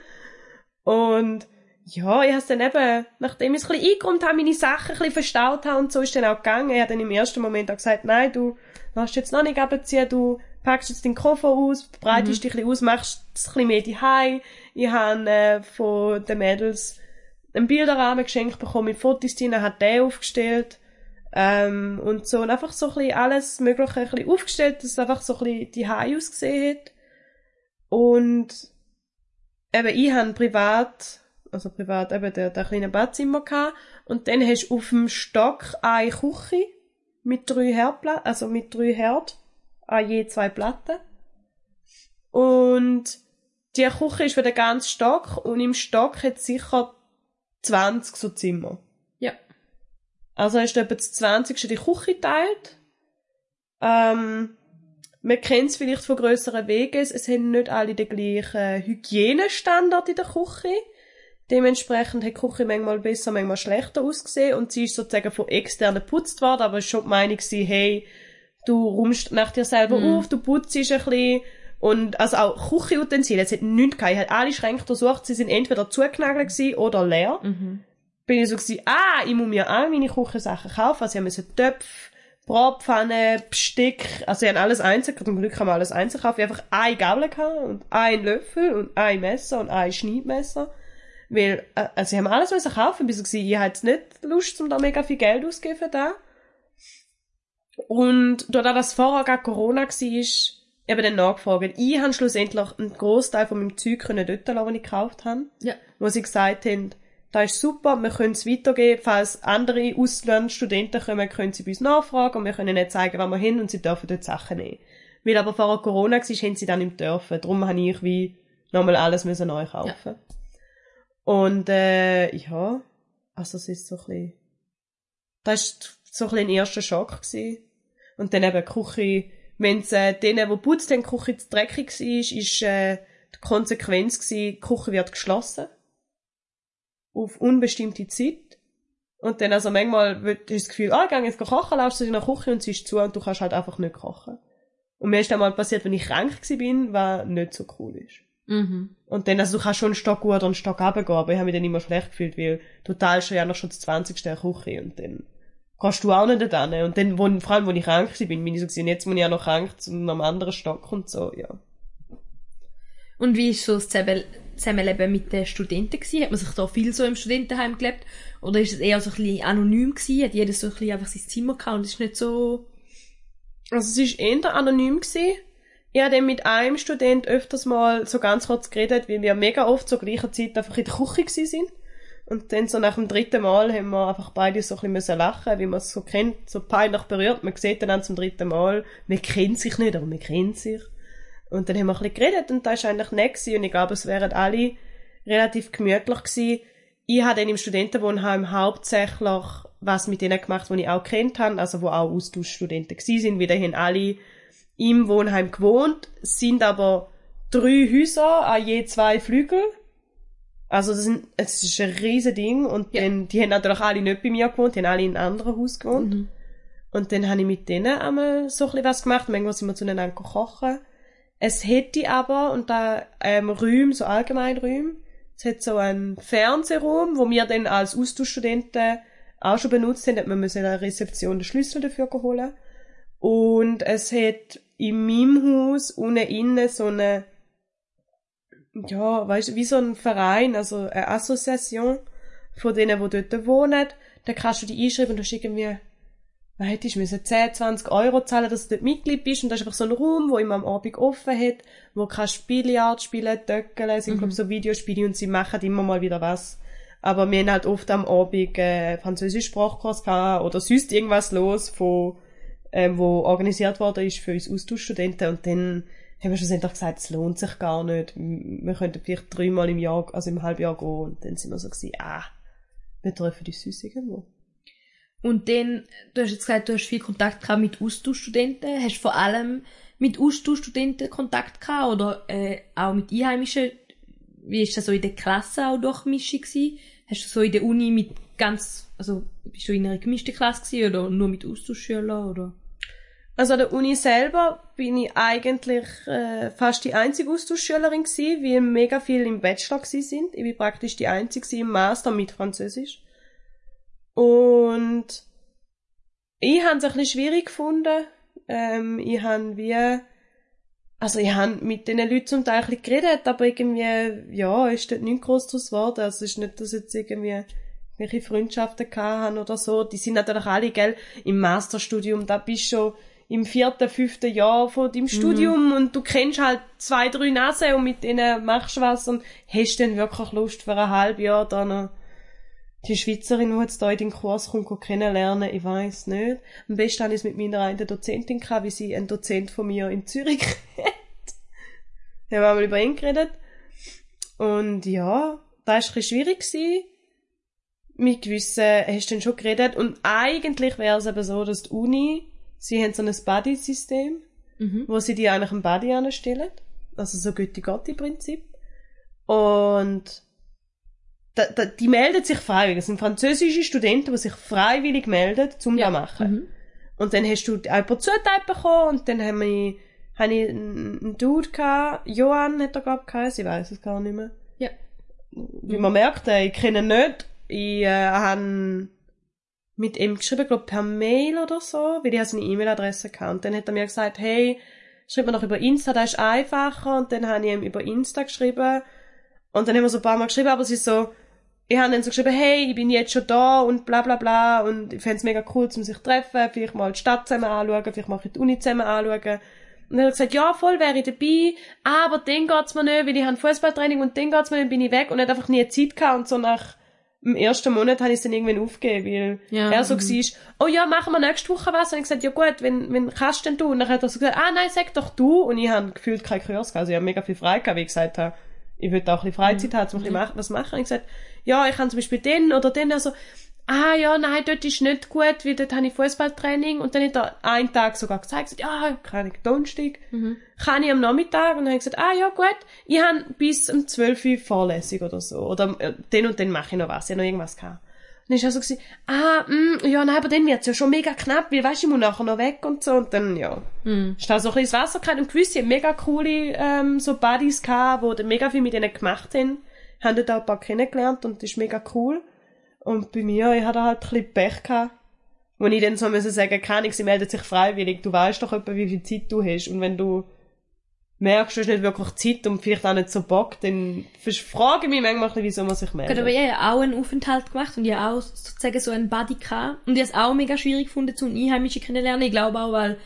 Und ja, ich habe dann eben, nachdem ich es ein bisschen eingeräumt habe, meine Sachen ein bisschen verstaut habe und so ist dann auch gegangen. Er hat dann im ersten Moment auch gesagt, nein, du lass jetzt noch nicht abziehen, du packst jetzt den Koffer aus, breitest mhm. dich ein bisschen aus, machst es ein bisschen mehr daheim. Ich habe äh, von den Mädels einen Bilderrahmen geschenkt bekommen mit Fotos drin, hat der aufgestellt. Ähm, und so, und einfach so ein bisschen alles Mögliche ein bisschen aufgestellt, dass es einfach so ein bisschen die Haare ausgesehen hat. Und eben, ich habe privat, also privat eben der, der kleine Badzimmer gehabt, und dann hast du auf dem Stock eine Küche mit drei Herdplatten, also mit drei Herd, an je zwei Platten. Und die Küche ist für den ganzen Stock und im Stock hat es sicher 20 so Zimmer. Ja. Also ist etwa das 20. die Küche geteilt. Ähm, man kennt es vielleicht von grösseren Wegen. Es haben nicht alle den gleichen Hygienestandard in der Küche. Dementsprechend hat die Küche manchmal besser, manchmal schlechter ausgesehen und sie ist sozusagen von externen geputzt worden, aber es war schon die Meinung gewesen, hey, du räumst nach dir selber Mhm. auf, du putzt ein bisschen und also auch Küchenutensilien, es hat nichts gehabt, ich habe alle Schränke durchsucht, sie sind entweder zugenagelt gewesen oder leer. Mhm. Bin ich so gewesen, ah, ich muss mir all meine Küchensachen kaufen, also ich musste Töpfe, Bratpfanne, Besteck, also ich habe alles einzeln, zum Glück kann man alles einzeln kaufen, ich habe einfach eine Gabel gehabt und einen Löffel und ein Messer und ein Schneidmesser. Weil, äh, also, sie haben alles müssen kaufen, bis ich ich hatte nicht Lust, um da mega viel Geld auszugeben für das. Und, da das vorher gerade Corona war, eben dann nachgefragt. Ich habe schlussendlich einen Großteil von meinem Zeug können dort lassen, was ich gekauft habe. Ja. Wo sie gesagt haben, das ist super, wir können es weitergeben, falls andere Auslandsstudenten kommen, können sie bei uns nachfragen und wir können ihnen zeigen, wo wir hin und sie dürfen dort Sachen nehmen. Weil aber vorher Corona war, haben sie dann nicht dürfen. Darum habe ich wie nochmal alles müssen neu kaufen. Und äh, ja, also es ist so ein bisschen, das ist so ein bisschen ein erster Schock gewesen. Und dann eben die Küche, wenn es äh, denen, die putzt haben, die Küche zu dreckig war, ist äh, die Konsequenz gewesen, die Küche wird geschlossen. Auf unbestimmte Zeit. Und dann also manchmal wird, hast du das Gefühl, ah, ich gehe jetzt kochen, laufst du in der Küche und sie ist zu und du kannst halt einfach nicht kochen. Und mir ist dann mal passiert, wenn ich krank bin, was nicht so cool ist. Mhm. Und dann, also du kannst schon einen Stock gut oder einen Stock runtergehen, aber ich habe mich dann immer schlecht gefühlt, weil du teilst ja noch schon das 20. in Küche und dann kannst du auch nicht da. Und dann, wo, vor allem, wo ich krank war, bin ich so gewesen, jetzt bin ich ja noch krank zu einem anderen Stock und so, ja. Und wie ist so das Zusammen- Zusammenleben mit den Studenten gewesen? Hat man sich da viel so im Studentenheim gelebt? Oder ist es eher so ein bisschen anonym gewesen? Hat jeder so ein bisschen einfach sein Zimmer gehabt und es ist nicht so... Also es war eher anonym. Gewesen. Ich habe dann mit einem Student öfters mal so ganz kurz geredet, weil wir mega oft zur gleichen Zeit einfach in der Küche gewesen sind. Und dann so nach dem dritten Mal haben wir einfach beide so ein bisschen müssen lachen, wie man es so kennt, so peinlich berührt. Man sieht dann zum dritten Mal, man kennt sich nicht, aber man kennt sich. Und dann haben wir ein bisschen geredet und das war eigentlich nett gewesen. und ich glaube, es wären alle relativ gemütlich gewesen. Ich habe dann im Studentenwohnheim hauptsächlich was mit denen gemacht, die ich auch kennt habe, also wo auch Austauschstudenten gewesen sind, weil die haben alle im Wohnheim gewohnt, sind aber drei Häuser an je zwei Flügel. Also das, sind, es ist ein riesen Ding und Ja. dann, die haben natürlich alle nicht bei mir gewohnt, die haben alle in einem anderen Haus gewohnt. Mhm. Und dann habe ich mit denen einmal so ein bisschen was gemacht. Manchmal sind wir zueinander kochen. Es hätte aber, und da ähm, Räume, so allgemein Räume, es hat so einen Fernsehraum, wo wir dann als Austauschstudenten auch schon benutzt haben, hat man müssen in der Rezeption den Schlüssel dafür holen. Und es hat in meinem Haus unten innen so eine, ja, weißt du, wie so ein Verein, also eine Assoziation von denen, die dort wohnen. Da kannst du dich einschreiben und du hast irgendwie was hättest du müssen 10, 20 Euro zahlen, dass du dort Mitglied bist. Und das ist einfach so ein Raum, wo immer am Abend offen hat, wo kannst Billard spielen, Töckeln, sind, glaub so Videospiele und sie machen immer mal wieder was. Aber wir haben halt oft am Abend äh, französisch Sprachkurs gehabt oder sonst irgendwas los, von, ähm, wo organisiert worden ist für uns Austauschstudenten. Und dann haben wir schlussendlich gesagt, es lohnt sich gar nicht. Wir könnten vielleicht dreimal im Jahr, also im Halbjahr gehen. Und dann sind wir so gewesen, ah, wir treffen uns sonst irgendwo. Und dann, du hast jetzt gesagt, du hast viel Kontakt gehabt mit Austauschstudenten. Hast du vor allem mit Austauschstudenten Kontakt gehabt oder äh, auch mit Einheimischen? Wie ist das so in der Klasse auch Durchmischung gewesen? Hast du so in der Uni mit ganz, also bist du in einer gemischten Klasse gewesen oder nur mit Austauschschülern oder? Also an der Uni selber bin ich eigentlich äh, fast die einzige Austauschschülerin gewesen, weil mega viele im Bachelor gewesen sind. Ich bin praktisch die einzige im Master mit Französisch. Und ich habe es ein bisschen schwierig gefunden. Ähm, ich habe wie, also ich habe mit diesen Leuten zum Teil ein bisschen geredet, aber irgendwie, ja, ist dort nicht groß draus geworden. Also es ist nicht, dass jetzt irgendwie welche Freundschaften gehabt haben oder so. Die sind natürlich alle, gell, im Masterstudium, da bist du schon im vierten, fünften Jahr von deinem Studium und du kennst halt zwei, drei Nasen und mit denen machst du was und hast dann wirklich Lust für ein halbes Jahr da noch die Schweizerin, die jetzt da in den Kurs kommt, kennenlernen, ich weiß nicht. Am besten habe ich es mit meiner einen Dozentin gehabt, wie sie einen Dozent von mir in Zürich hat. haben wir mal über ihn geredet. Und ja, da war ein bisschen schwierig. Gewesen. Mit gewissen hast du dann schon geredet. Und eigentlich wäre es eben so, dass die Uni, sie haben so ein Buddy-System, Mhm. wo sie die eigentlich im Buddy anstellen. Also so Götti-Gotti-Prinzip. Und da, da, die melden sich freiwillig. Das sind französische Studenten, die sich freiwillig melden, um Ja. das zu machen. Mhm. Und dann hast du jemanden zugeteilt bekommen und dann haben wir, habe ich einen Dude gehabt, Johann hat er glaub ich ich weiß es gar nicht mehr. Ja. Wie man merkt, äh, ich kenne ihn nicht. Ich äh, habe mit ihm geschrieben, glaube per Mail oder so, weil ich habe seine E-Mail-Adresse. Und dann hat er mir gesagt, hey, schreib mir doch über Insta, das ist einfacher. Und dann habe ich ihm über Insta geschrieben. Und dann haben wir so ein paar Mal geschrieben, aber ist so, ich habe dann so geschrieben, hey, ich bin jetzt schon da und bla bla bla und ich fände es mega cool, um sich zu treffen, vielleicht mal die Stadt zusammen anschauen, vielleicht mal die Uni zusammen anschauen. Und dann hat er gesagt, ja, voll wäre ich dabei, aber dann geht's mir nicht, weil ich habe Fußballtraining und dann geht's mir, dann bin ich weg und hat einfach nie Zeit gehabt und so nach im ersten Monat habe ich es dann irgendwann aufgegeben, weil Ja, er so mhm. war, oh ja, machen wir nächste Woche was? Und ich gesagt, ja gut, wenn, wenn kannst denn du? Und dann hat er so gesagt, ah nein, sag doch du. Und ich habe gefühlt keinen Kurs gehabt. Also ich habe mega viel frei gehabt, wie ich gesagt habe. Ich will auch ein bisschen Freizeit haben, um ein bisschen mach- was machen. Und ich gesagt, ja, ich kann zum Beispiel den oder den, also, ah ja, nein, dort ist nicht gut, weil dort habe ich Fußballtraining. Und dann hat er einen Tag sogar gesagt, ja, kann ich Donnerstag, kann ich am Nachmittag. Und dann habe ich gesagt, ah ja, gut, ich habe bis um 12 Uhr Vorlesung oder so. Oder äh, den und den mache ich noch was, ich habe noch irgendwas gehabt. Und dann ist er so gewesen, ah, mm, ja, nein, aber dann wird's ja schon mega knapp, weil, weißt ich muss nachher noch weg und so. Und dann, ja, Mhm. ist da so ein bisschen ins Wasser gefallen. Und gewisse haben mega coole, ähm, so Buddies gehabt, die dann mega viel mit denen gemacht haben. Haben dort auch ein paar kennengelernt und das ist mega cool. Und bei mir, ich hatte halt ein bisschen Pech gehabt. Wo ich dann so müssen sagen, kann ich, sie meldet sich freiwillig. Du weißt doch etwa, wie viel Zeit du hast. Und wenn du merkst, du hast nicht wirklich Zeit und vielleicht auch nicht so Bock, dann frage ich mich manchmal bisschen, wieso man sich meldet. Gut, aber ich habe auch einen Aufenthalt gemacht und ich habe auch sozusagen so einen Buddy gehabt. Und ich habe es auch mega schwierig gefunden, zum Einheimischen kennenlernen. Ich glaube auch, weil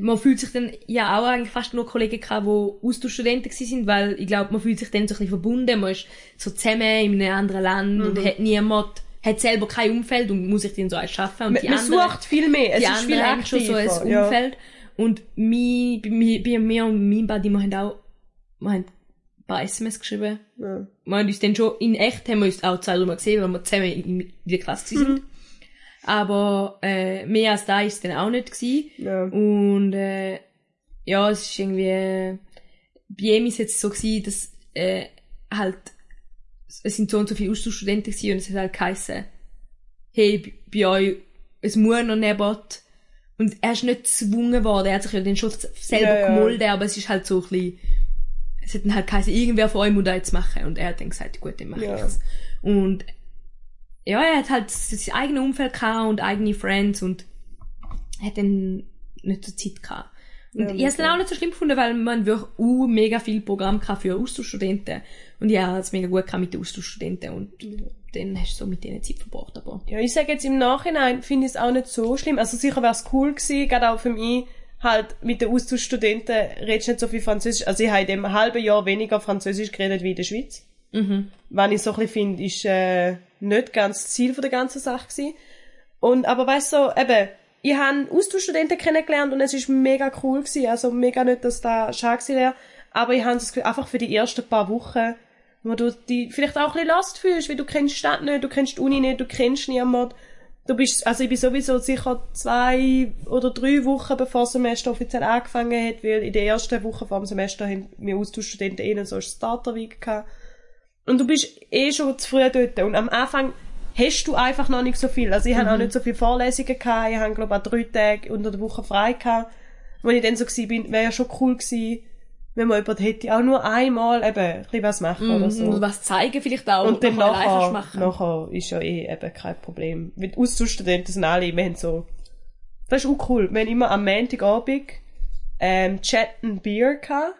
man fühlt sich dann, ja auch eigentlich fast nur Kollegen gehabt, die Austauschstudenten sind, weil ich glaube, man fühlt sich dann so ein bisschen verbunden. Man ist so zusammen in einem anderen Land und hat niemand, hat selber kein Umfeld und muss sich dann so erschaffen. Und man, die man anderen, sucht viel mehr. Es ist viel haben schon so ein aktiver, ja. Umfeld. Und bei, mir- bei mir und meinem Buddy, wir haben auch, wir haben ein paar SMS geschrieben. Ja. Wir haben uns dann schon, in echt haben wir uns auch zwei Mal gesehen, weil wir zusammen in, in der Klasse waren. Aber, äh, mehr als da ist es dann auch nicht gewesen. Ja. Und, äh, ja, es ist irgendwie, äh, bei ihm ist es jetzt so gewesen, dass, äh, halt, es sind so und so viele Austauschstudenten gewesen und es hat halt geheissen, hey, bei- euch, es muss noch neben und er ist nicht gezwungen worden, er hat sich ja dann schon selber Ja, ja. gemolden, aber es ist halt so ein bisschen, es hat dann halt geheißen, irgendwer von euch muss das jetzt machen. Und er hat dann gesagt, gut, dann mache Ja. ich's. Und, ja, er hat halt sein eigenes Umfeld gehabt und eigene Friends und hat dann nicht so Zeit gehabt. Und Ja, ich habe es dann auch nicht so schlimm gefunden, weil man wirklich uh, mega viel Programm gehabt für Austauschstudenten. Und ich habe es mega gut gehabt mit den Austauschstudenten und dann hast du so mit denen Zeit verbracht, aber. Ja, ich sage jetzt im Nachhinein, finde ich es auch nicht so schlimm. Also sicher wäre es cool gewesen, gerade auch für mich, halt mit den Austauschstudenten redest du nicht so viel Französisch. Also ich habe in dem halben Jahr weniger Französisch geredet wie in der Schweiz. Mhm. Was ich so ein bisschen finde, ist äh, nicht ganz das Ziel der ganzen Sache gewesen. Und, aber weißt du, so, eben, ich habe Austauschstudenten kennengelernt und es ist mega cool gewesen. Also mega nicht, dass da schade gewesen wäre. Aber ich habe das Gefühl, einfach für die ersten paar Wochen, wo du die vielleicht auch ein bisschen lost fühlst, weil du kennst die Stadt nicht, du kennst die Uni nicht, du kennst niemanden. Du bist, also ich bin sowieso sicher zwei oder drei Wochen bevor das Semester offiziell angefangen hat, weil in der ersten Woche vor dem Semester haben wir Austauschstudenten eh so eine Starter-Week gehabt. Und du bist eh schon zu früh dort. Und am Anfang hast du einfach noch nicht so viel. Also ich habe auch nicht so viele Vorlesungen gehabt. Ich habe, glaube ich, auch drei Tage unter der Woche frei gehabt. Wo ich dann so gewesen bin, wäre ja schon cool gewesen, wenn man jemand hätte, auch nur einmal eben ein bisschen was machen oder so. Und was zeigen vielleicht auch. Und dann nachher, machen. nachher ist ja eh eben kein Problem. Weil die Austauschstudenten sind alle, wir haben so, das ist auch cool. Wir haben immer am Montagabend, ähm, Chat and Beer gehabt,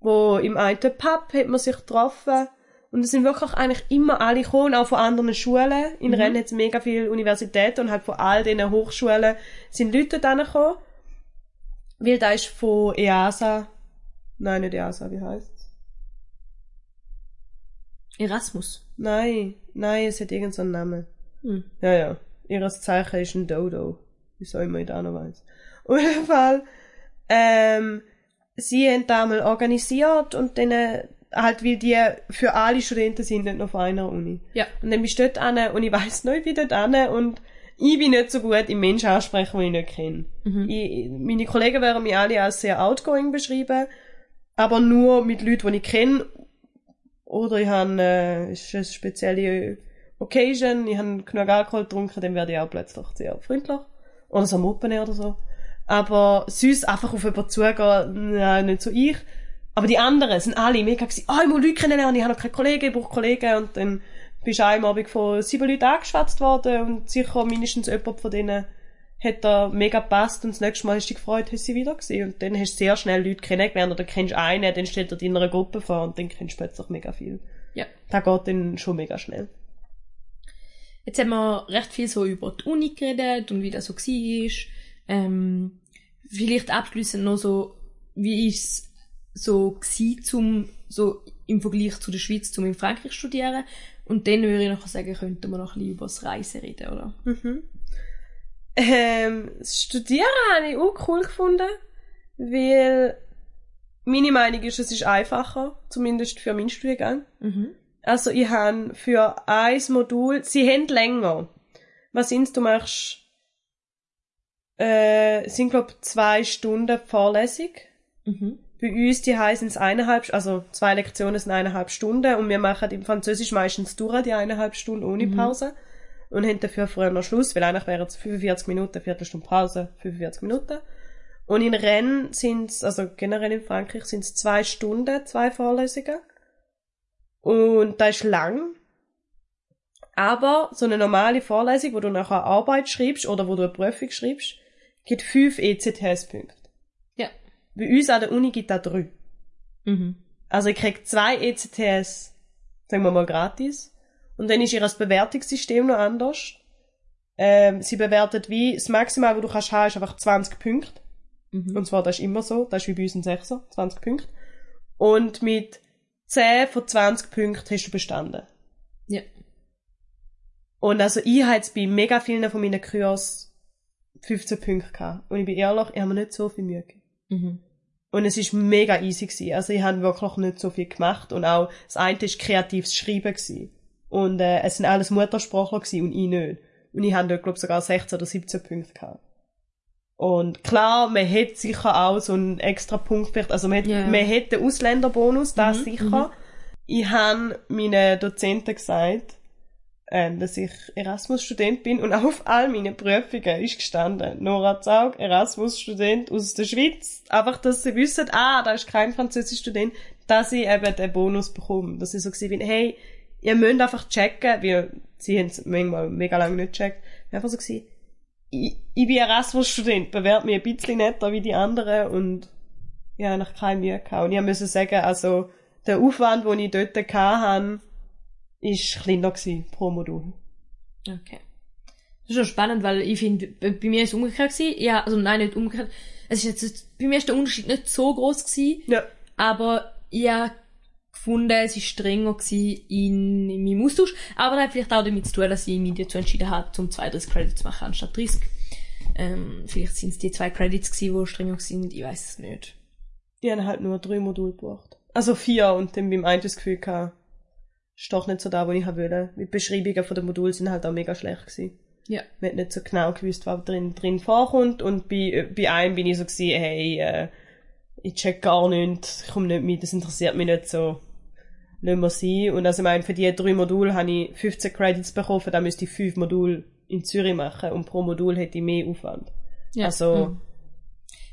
wo im einen Pub hat man sich getroffen. Und es sind wirklich eigentlich immer alle gekommen, auch von anderen Schulen. In Rennes hat es mega viele Universitäten und halt von all diesen Hochschulen sind Leute dort gekommen. Weil da ist von EASA, nein, nicht EASA, wie heisst's? Erasmus. Nein, nein, es hat irgendeinen so einen Namen. Hm. Ja, ja. Ihres Zeichen ist ein Dodo. Wieso immer ich da noch weiss. Auf jeden Fall, ähm, sie haben da mal organisiert und dann halt, weil die für alle Studenten sind, nicht nur von einer Uni. Ja. Und dann bist du dort an und ich weiss ich bin dort an und ich bin nicht so gut im Menschen ansprechen, die ich nicht kenne. Ich, meine Kollegen werden mich alle als sehr outgoing beschreiben, aber nur mit Leuten, die ich kenne. Oder ich habe, äh, ist eine spezielle Occasion, ich habe genug Alkohol getrunken, dann werde ich auch plötzlich sehr freundlich. Oder so am Open oder so. Aber sonst einfach auf jemanden zugehen, ja, nicht so ich. Aber die anderen sind alle mega gewesen, ah, ich muss Leute kennenlernen, ich habe noch keine Kollegen, ich brauche Kollegen. Und dann bist du einmal Abend von sieben Leuten angeschwätzt worden und sicher mindestens jemand von denen hat da mega gepasst und das nächste Mal hast du dich gefreut, hast sie wieder gesehen. Und dann hast du sehr schnell Leute kennengelernt oder kennst einen, dann stellt er dich in einer Gruppe vor und dann kennst du plötzlich mega viel. Ja. Das geht dann schon mega schnell. Jetzt haben wir recht viel so über die Uni geredet und wie das so war. Ähm, vielleicht abschließend noch so, wie ist es so gewesen, zum, so im Vergleich zu der Schweiz, zum in Frankreich studieren. Und dann würde ich noch sagen, könnten wir noch ein bisschen über das Reisen reden, oder? Ähm, das Studieren habe ich auch cool gefunden, weil meine Meinung ist, es ist einfacher, zumindest für meinen Studiengang. Also ich habe für ein Modul, sie haben länger. Was sind Du machst, äh, sind glaub zwei Stunden Vorlesung. Bei uns die heißen es eineinhalb, also zwei Lektionen sind eineinhalb Stunden und wir machen im Französisch meistens durch die eineinhalb Stunden ohne Pause und haben dafür früher noch Schluss, weil eigentlich wären es 45 Minuten, Viertelstunde Pause, 45 Minuten. Und in Rennes sind es, also generell in Frankreich sind es zwei Stunden, zwei Vorlesungen. Und das ist lang. Aber so eine normale Vorlesung, wo du nachher Arbeit schreibst oder wo du eine Prüfung schreibst, gibt fünf ECTS-Punkte. Bei uns an der Uni gibt es drei. Mhm. Also ich krieg zwei ECTS, sagen wir mal gratis. Und dann ist ihr Bewertungssystem noch anders. Ähm, sie bewertet wie, das Maximal, was du kannst haben, ist einfach 20 Punkte. Und zwar, das ist immer so, das ist wie bei uns ein Sechser, 20 Punkte. Und mit 10 von 20 Punkten hast du bestanden. Ja. Und also ich habe jetzt bei mega vielen von meinen Kurs 15 Punkte gehabt. Und ich bin ehrlich, ich habe mir nicht so viel Mühe gegeben. Mhm. Und es ist mega easy gewesen. Also ich habe wirklich nicht so viel gemacht und auch das eine ist kreatives Schreiben gewesen. Und äh, es sind alles Muttersprachler gewesen und ich nicht. Und ich habe dort glaube sogar 16 oder 17 Punkte gehabt. Und klar, man hätte sicher auch so einen extra Punkt vielleicht, also man, yeah. man hätte den Ausländerbonus, das sicher. Ich habe meinen Dozenten gesagt, ähm, dass ich Erasmus-Student bin und auf all meinen Prüfungen ist gestanden, Nora Zaug, Erasmus-Student aus der Schweiz. Einfach, dass sie wissen, ah, da ist kein Französisch-Student, dass ich eben den Bonus bekomme. Dass ich so gewesen bin, hey, ihr müsst einfach checken, weil sie haben es manchmal mega lange nicht bin einfach so gewesen, ich, ich bin Erasmus-Student, bewerbe mich ein bisschen netter wie die anderen und ich habe eigentlich keine Mühe gehabt. Und ich musste sagen, also, der Aufwand, den ich dort hatte, ist kleiner gewesen pro Modul. Okay. Das ist schon spannend, weil ich finde, bei mir ist es umgekehrt gewesen. Ja, also nein, nicht umgekehrt. Es ist jetzt, bei mir ist der Unterschied nicht so groß gewesen, Ja. aber ich habe gefunden, es ist strenger gewesen in, in meinem Austausch. Aber das hat vielleicht auch damit zu tun, dass ich mich dazu entschieden habe, zum 32 Credits zu machen, anstatt 30. Ähm, vielleicht sind es die zwei Credits gewesen, die strenger sind, ich weiß es nicht. Die haben halt nur drei Module gebraucht. Also vier und dann beim einen das Gefühl gehabt, doch nicht so da, wo ich wollte. Die Beschreibungen von den Modulen sind halt auch mega schlecht gewesen. Ja. Man hat nicht so genau gewusst, was drin, drin vorkommt und bei, bei einem bin ich so gewesen, hey, äh, ich check gar nichts, ich komme nicht mit, das interessiert mich nicht so. Lassen wir sein. Und also ich meine, für die drei Module habe ich 15 Credits bekommen, dann müsste ich fünf Module in Zürich machen und pro Modul hätte ich mehr Aufwand. ja. Also, Mhm.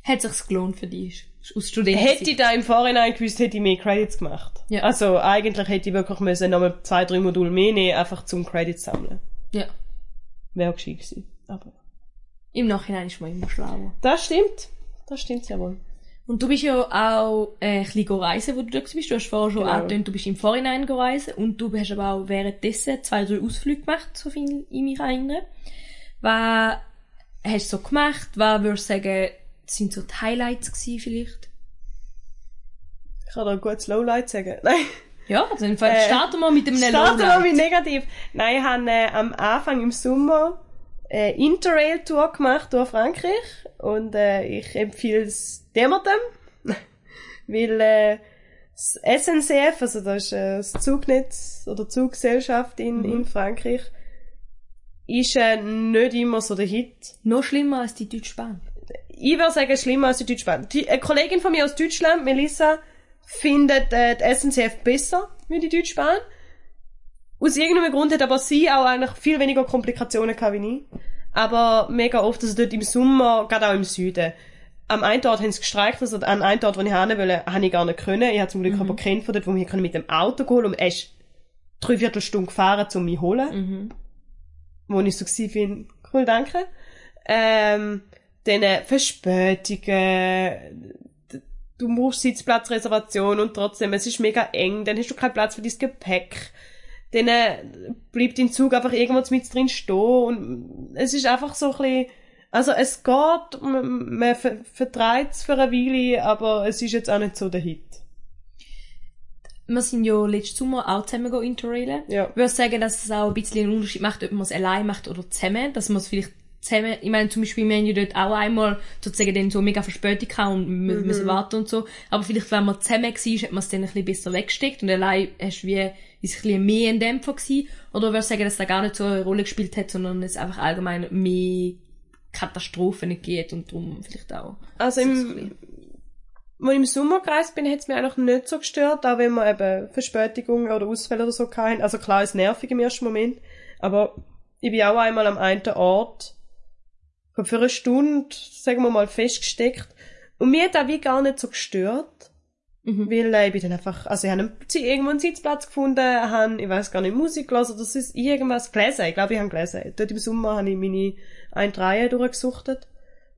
Hat sich's gelohnt für dich, aus Studenten? Hätte ich da im Vorhinein gewusst, hätte ich mehr Credits gemacht. Ja. Also eigentlich hätte ich wirklich müssen nochmal zwei, drei Module mehr nehmen, einfach zum Credits sammeln. Ja. Wäre auch gescheit gewesen. Aber Im Nachhinein ist man immer schlauer. das stimmt. Das stimmt sehr wohl. Und du bist ja auch äh, ein bisschen reisen, wo du dort bist. Du hast vorher schon Genau. angetönt, du bist im Vorhinein reisen und du hast aber auch währenddessen zwei, drei Ausflüge gemacht, so viel ich mich erinnere. Was hast du so gemacht? Was würdest du sagen, sind so die Highlights gewesen vielleicht? Ich kann da ein gutes Lowlight sagen. Nein. Ja, also in Fall Äh, starten wir mit dem Starten wir Lowlight. mit negativ. Nein, ich habe äh, am Anfang im Sommer eine Interrail-Tour gemacht durch Frankreich und äh, ich empfehle es jemandem. weil äh, das SNCF, also das ist äh, das Zugnetz oder Zuggesellschaft in, in Frankreich, ist äh, nicht immer so der Hit. Noch schlimmer als die Deutsche Bahn. Ich würde sagen, schlimmer als die Deutsche Bahn. Die, eine Kollegin von mir aus Deutschland, Melissa, findet äh, die SNCF besser wie die Deutsche Bahn. Aus irgendeinem Grund hat aber sie auch eigentlich viel weniger Komplikationen gehabt wie ich. Aber mega oft, also dort im Sommer, gerade auch im Süden. Am einen Ort haben sie gestreikt, also an einem Ort, wo ich hin wollte, habe ich gar nicht können. Ich habe zum Glück aber keinen von dort, wo wir mit dem Auto holen und er ist dreiviertel Stunde gefahren, um mich zu holen. Mhm. Wo ich so bin, cool, danke. Ähm, dann äh, Verspätungen, du musst Sitzplatzreservation und trotzdem, es ist mega eng, dann hast du keinen Platz für dein Gepäck. Dann äh, bleibt dein Zug einfach irgendwo mit drin stehen und es ist einfach so ein bisschen, also es geht, man, man ver vertreibt es für eine Weile, aber es ist jetzt auch nicht so der Hit. Wir sind ja letzten Sommer auch zusammen interrailen. Ja. Ich würde sagen, dass es auch ein bisschen einen Unterschied macht, ob man es allein macht oder zusammen. Dass man es vielleicht zusammen, ich meine, zum Beispiel, wir haben ja dort auch einmal sozusagen dann so mega Verspätung gehabt und wir Mhm. müssen warten und so. Aber vielleicht, wenn man zusammen war, hat man es dann ein bisschen besser weggesteckt und allein hast du wie, ist ein bisschen mehr ein Dämpfer gewesen. Oder würde ich sagen, dass das gar nicht so eine Rolle gespielt hat, sondern es einfach allgemein mehr Katastrophen geht und darum vielleicht auch. Also im, als ich im Sommer gereist bin, hat es mich eigentlich nicht so gestört, auch wenn wir eben Verspätungen oder Ausfälle oder so hatten. Also klar, ist nervig im ersten Moment, aber ich bin auch einmal am einen Ort für eine Stunde, sagen wir mal, festgesteckt. Und mir hat das wie gar nicht so gestört. Mhm. Weil äh, ich bin dann einfach, also ich habe einen, irgendwo einen Sitzplatz gefunden, habe, ich weiß gar nicht, Musik gelesen, oder das ist irgendwas gelesen. Ich glaube, ich habe gelesen. Dort im Sommer habe ich meine ein Reihe durchgesuchtet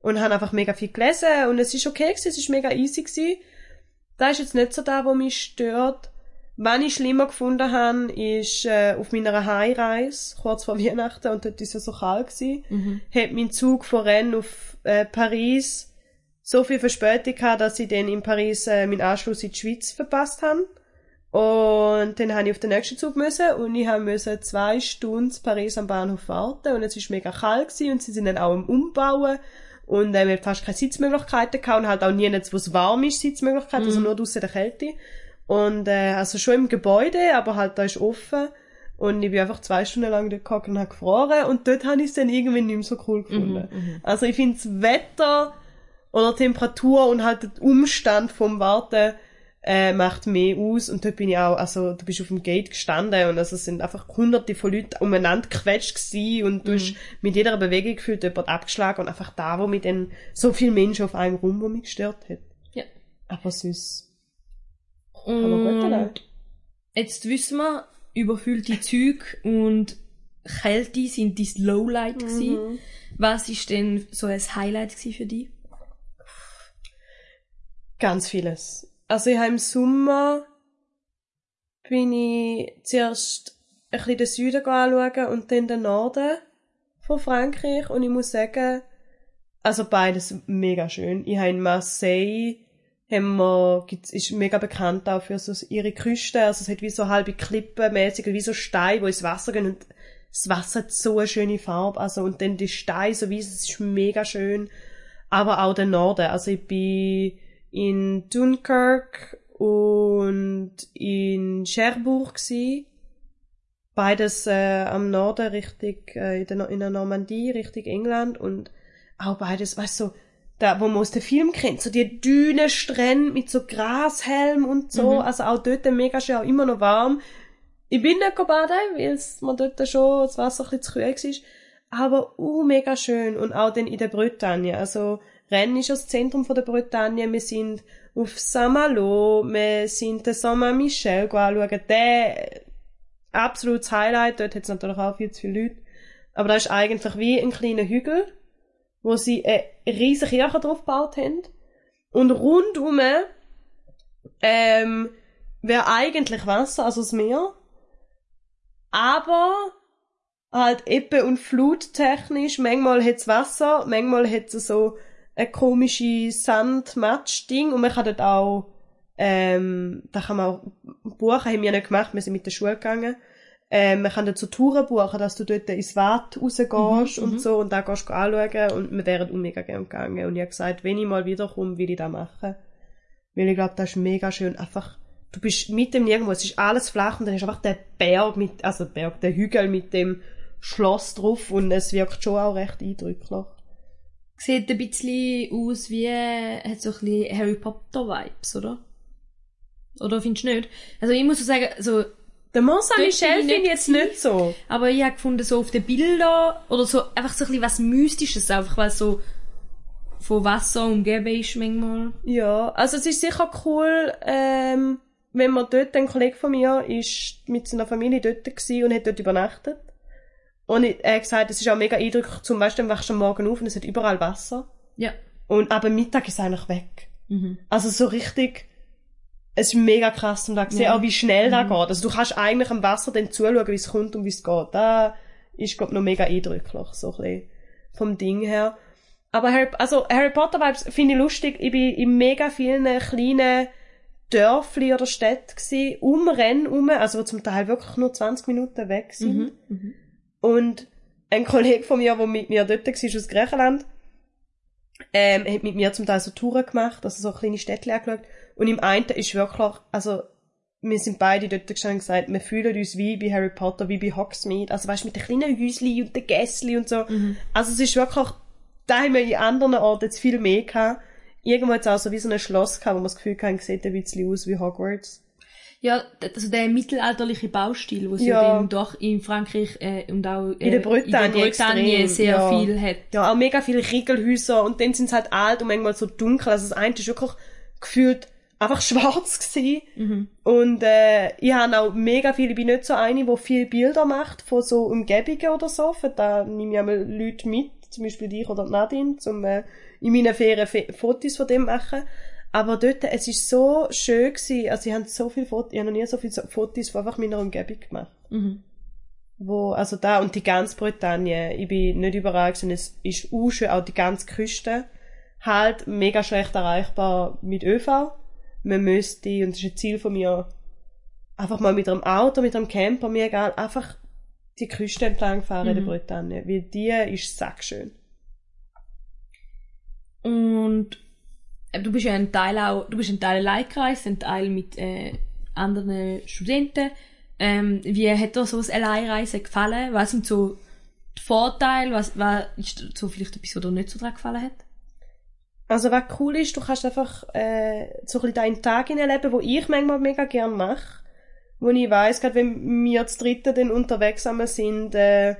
und habe einfach mega viel gelesen und es ist okay gewesen, es ist mega easy gewesen. Das ist jetzt nicht so da, wo mich stört. Was ich schlimmer gefunden habe, ist äh, auf meiner Heimreise, kurz vor Weihnachten, und dort ist es so kalt gewesen, Mhm. hat mein Zug von Rennes auf äh, Paris so viel Verspätung gehabt, dass ich dann in Paris äh, meinen Anschluss in die Schweiz verpasst habe. Und dann habe ich auf den nächsten Zug müssen und ich habe müssen zwei Stunden Paris am Bahnhof warten und es ist mega kalt gewesen und sie sind dann auch am Umbauen und äh, wir hatten fast keine Sitzmöglichkeiten gehabt und halt auch nie wo es warm ist, Sitzmöglichkeiten, also nur draussen der Kälte. Und äh, also schon im Gebäude, aber halt da ist offen. Und ich bin einfach zwei Stunden lang dort gehockt und habe gefroren. Und dort habe ich es dann irgendwie nicht mehr so cool gefunden. Also ich finde das Wetter oder Temperatur und halt der Umstand vom Warten äh, macht mehr aus. Und dort bin ich auch, also du bist auf dem Gate gestanden und also es sind einfach hunderte von Leuten umeinander gequetscht gewesen und du hast mit jeder Bewegung gefühlt jemand abgeschlagen und einfach da, wo mich dann so viele Menschen auf einem rum, wo mich gestört hat. Ja. Aber süß. Kann man gut erleben. Und jetzt wissen wir, überfüllte Züge und Kälte sind dein Lowlight Mhm. gewesen. Was ist denn so ein Highlight für dich? Ganz vieles. Also ich habe im Sommer bin ich zuerst ein bisschen den Süden anschauen und dann den Norden von Frankreich und ich muss sagen, also beides mega schön. Ich habe in Marseille haben wir, ist mega bekannt auch für so ihre Küste, also es hat wie so halbe Klippen mäßig, wie so Steine, wo ins Wasser gehen und das Wasser hat so eine schöne Farbe, also und dann die Steine so wie es ist mega schön, aber auch der Norden, also ich bin in Dunkirk und in Cherbourg gsi. Beides äh, am Norden, richtig äh, in, der, in der Normandie, richtig England und auch beides, weißt du, so, da, wo man aus dem Film kennt, so die dünnen Strände mit so Grashelm und so, Mhm. also auch dort mega schön, auch immer noch warm. Ich bin nicht baden, weil es mir dort schon das Wasser ein bisschen zu kühl war, aber uh, mega schön. Und auch dann in der Bretagne, also Rennes ist das Zentrum von der Bretagne, wir sind auf Saint-Malo, wir sind den Saint-Michel anschauen, der absolutes Highlight, dort hat es natürlich auch viel zu viele Leute, aber da ist eigentlich wie ein kleiner Hügel, wo sie eine riesige Kirche drauf gebaut haben. Und rundum ähm, wäre eigentlich Wasser, also das Meer. Aber halt Ebbe- und Fluttechnisch, manchmal hat's Wasser, manchmal hat's so ein komische Sand-Matsch-Ding und man kann dort auch, ähm, da kann man auch buchen, haben wir nicht gemacht, wir sind mit der Schule gegangen. Ähm, man kann dort so Touren buchen, dass du dort ins Watt rausgehst Mhm, und mhm. so und da gehst du anschauen und wir wären auch mega gern gegangen und ich habe gesagt, wenn ich mal wiederkomme, will ich das machen. Weil ich glaube, das ist mega schön. Einfach, du bist mit dem Nirgendwo, es ist alles flach und dann ist einfach der Berg mit, also der Berg, der Hügel mit dem Schloss drauf und es wirkt schon auch recht eindrücklich. Sieht ein bisschen aus wie, hat so ein bisschen Harry Potter Vibes, oder? Oder findest du nicht? Also ich muss so sagen, so, Der Mont Saint-Michel ich finde ich jetzt nicht so. aber ich habe gefunden, so auf den Bildern, oder so, einfach so ein bisschen was Mystisches, einfach weil so von Wasser umgeben ist manchmal. Ja, also es ist sicher cool, ähm, wenn man dort, ein Kollege von mir ist mit seiner Familie dort gewesen und hat dort übernachtet. Und er hat gesagt, es ist auch mega eindrücklich, zum Beispiel, wachst du am Morgen auf und es hat überall Wasser. Ja. Und aber Mittag ist es eigentlich weg. Mhm. Also so richtig, es ist mega krass zum da sehen, Ja. auch wie schnell das geht. Also du kannst eigentlich am Wasser dann zuschauen, wie es kommt und wie es geht. Da ist, glaub noch mega eindrücklich, so ein bisschen vom Ding her. Aber Harry, also Harry Potter Vibes finde ich lustig. Ich bin in mega vielen kleinen Dörfli oder Städten gsi, um Rennen rum, also zum Teil wirklich nur 20 Minuten weg sind. Mhm. Mhm. Und ein Kollege von mir, der mit mir dort war, aus Griechenland, ähm, hat mit mir zum Teil so Touren gemacht, also so kleine Städte angeschaut. Und im einen ist wirklich, also, wir sind beide dort gestanden und gesagt, wir fühlen uns wie bei Harry Potter, wie bei Hogsmeade. Also weißt, mit den kleinen Häusli und den Gässli und so. Also es ist wirklich, da haben wir in anderen Orten jetzt viel mehr gehabt. Irgendwo jetzt auch so wie so ein Schloss gehabt, wo man das Gefühl hatte, sieht ein bisschen aus wie Hogwarts. Ja, also der mittelalterliche Baustil, wo es ja. Ja. dann doch in Frankreich äh, und auch äh, In der Bretagne in der Bretagne extrem, sehr ja. viel hat. Ja, auch mega viele Riegelhäuser und dann sind sie halt alt und manchmal so dunkel. Also das eine ist wirklich gefühlt einfach schwarz gewesen. Mhm. Und äh, ich habe auch mega viele, ich bin nicht so eine, die viele Bilder macht von so Umgebungen oder so. Für da nehme ich einmal Leute mit, zum Beispiel dich oder Nadine, zum äh, in meinen Ferien Fe Fotos von dem machen. Aber dort, es ist so schön gewesen, also ich habe so viele Fotos, ich habe noch nie so viele Fotos von einfach meiner Umgebung gemacht. Mhm. Wo, also da und die ganze Bretagne, ich bin nicht überall gewesen, es ist auch schön, auch die ganze Küste, halt mega schlecht erreichbar mit ÖV. Man müsste, und das ist ein Ziel von mir, einfach mal mit einem Auto, mit einem Camper, mir egal, einfach die Küste entlang fahren in der Mhm. Bretagne, weil die ist sackschön. Und äh, du bist ja ein Teil auch, du bist ein Teil allein gereist, ein Teil mit äh, anderen Studenten. Ähm, wie hat dir so das Alleinreisen gefallen? Was sind so die Vorteile? Was, was ist so vielleicht etwas, was dir nicht so dran gefallen hat? Also was cool ist, du kannst einfach äh, so ein bisschen deinen Tag erleben, wo ich manchmal mega gern mache. Wo ich weiss, gerade wenn wir zu dritten dann unterwegs sind, äh,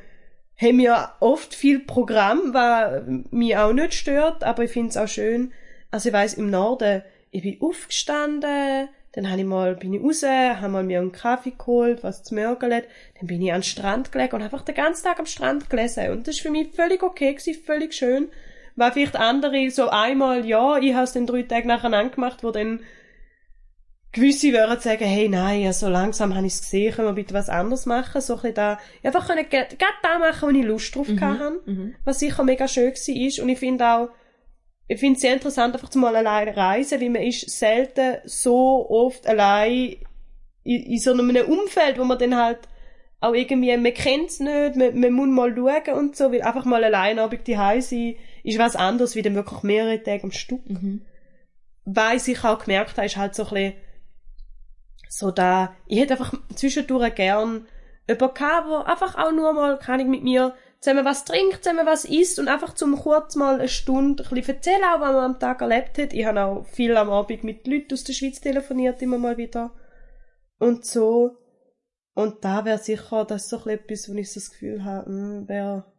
haben wir oft viel Programm, was mich auch nicht stört, aber ich finde es auch schön. Also ich weiss, im Norden, ich bin aufgestanden, dann habe ich mal, bin ich raus, habe mal mir einen Kaffee geholt, was zu mörgeln, dann bin ich an den Strand gelegt und einfach den ganzen Tag am Strand gelesen. Und das ist für mich völlig okay gewesen, völlig schön. Weil vielleicht andere so einmal, ja, ich habe es dann drei Tage nacheinander gemacht, wo dann gewisse würden sagen, hey, nein, ja, so langsam habe ich es gesehen, können wir bitte was anderes machen, so ein da, einfach können gerade da machen, wo ich Lust drauf hatte, Mhm. was sicher mega schön war ist. Und ich finde auch, ich finde es sehr interessant, einfach mal allein reisen, weil man ist selten so oft allein in, in so einem Umfeld, wo man dann halt auch irgendwie, man kennt es nicht, man, man muss mal schauen und so, weil einfach mal allein abends die sein, ist was anderes, wie dann wirklich mehrere Tage am Stück. Mhm. Was ich auch gemerkt habe, ist halt so ein bisschen, so da, ich hätte einfach zwischendurch gern jemanden gehabt, der einfach auch nur mal, kann ich mit mir zusammen was trinkt, zusammen was isst und einfach zum kurz mal eine Stunde ein bisschen erzählen, auch was man am Tag erlebt hat. Ich habe auch viel am Abend mit Leuten aus der Schweiz telefoniert, immer mal wieder. Und so. Und da wäre sicher, das ist so ein bisschen etwas, wo ich so das Gefühl habe, hm, wäre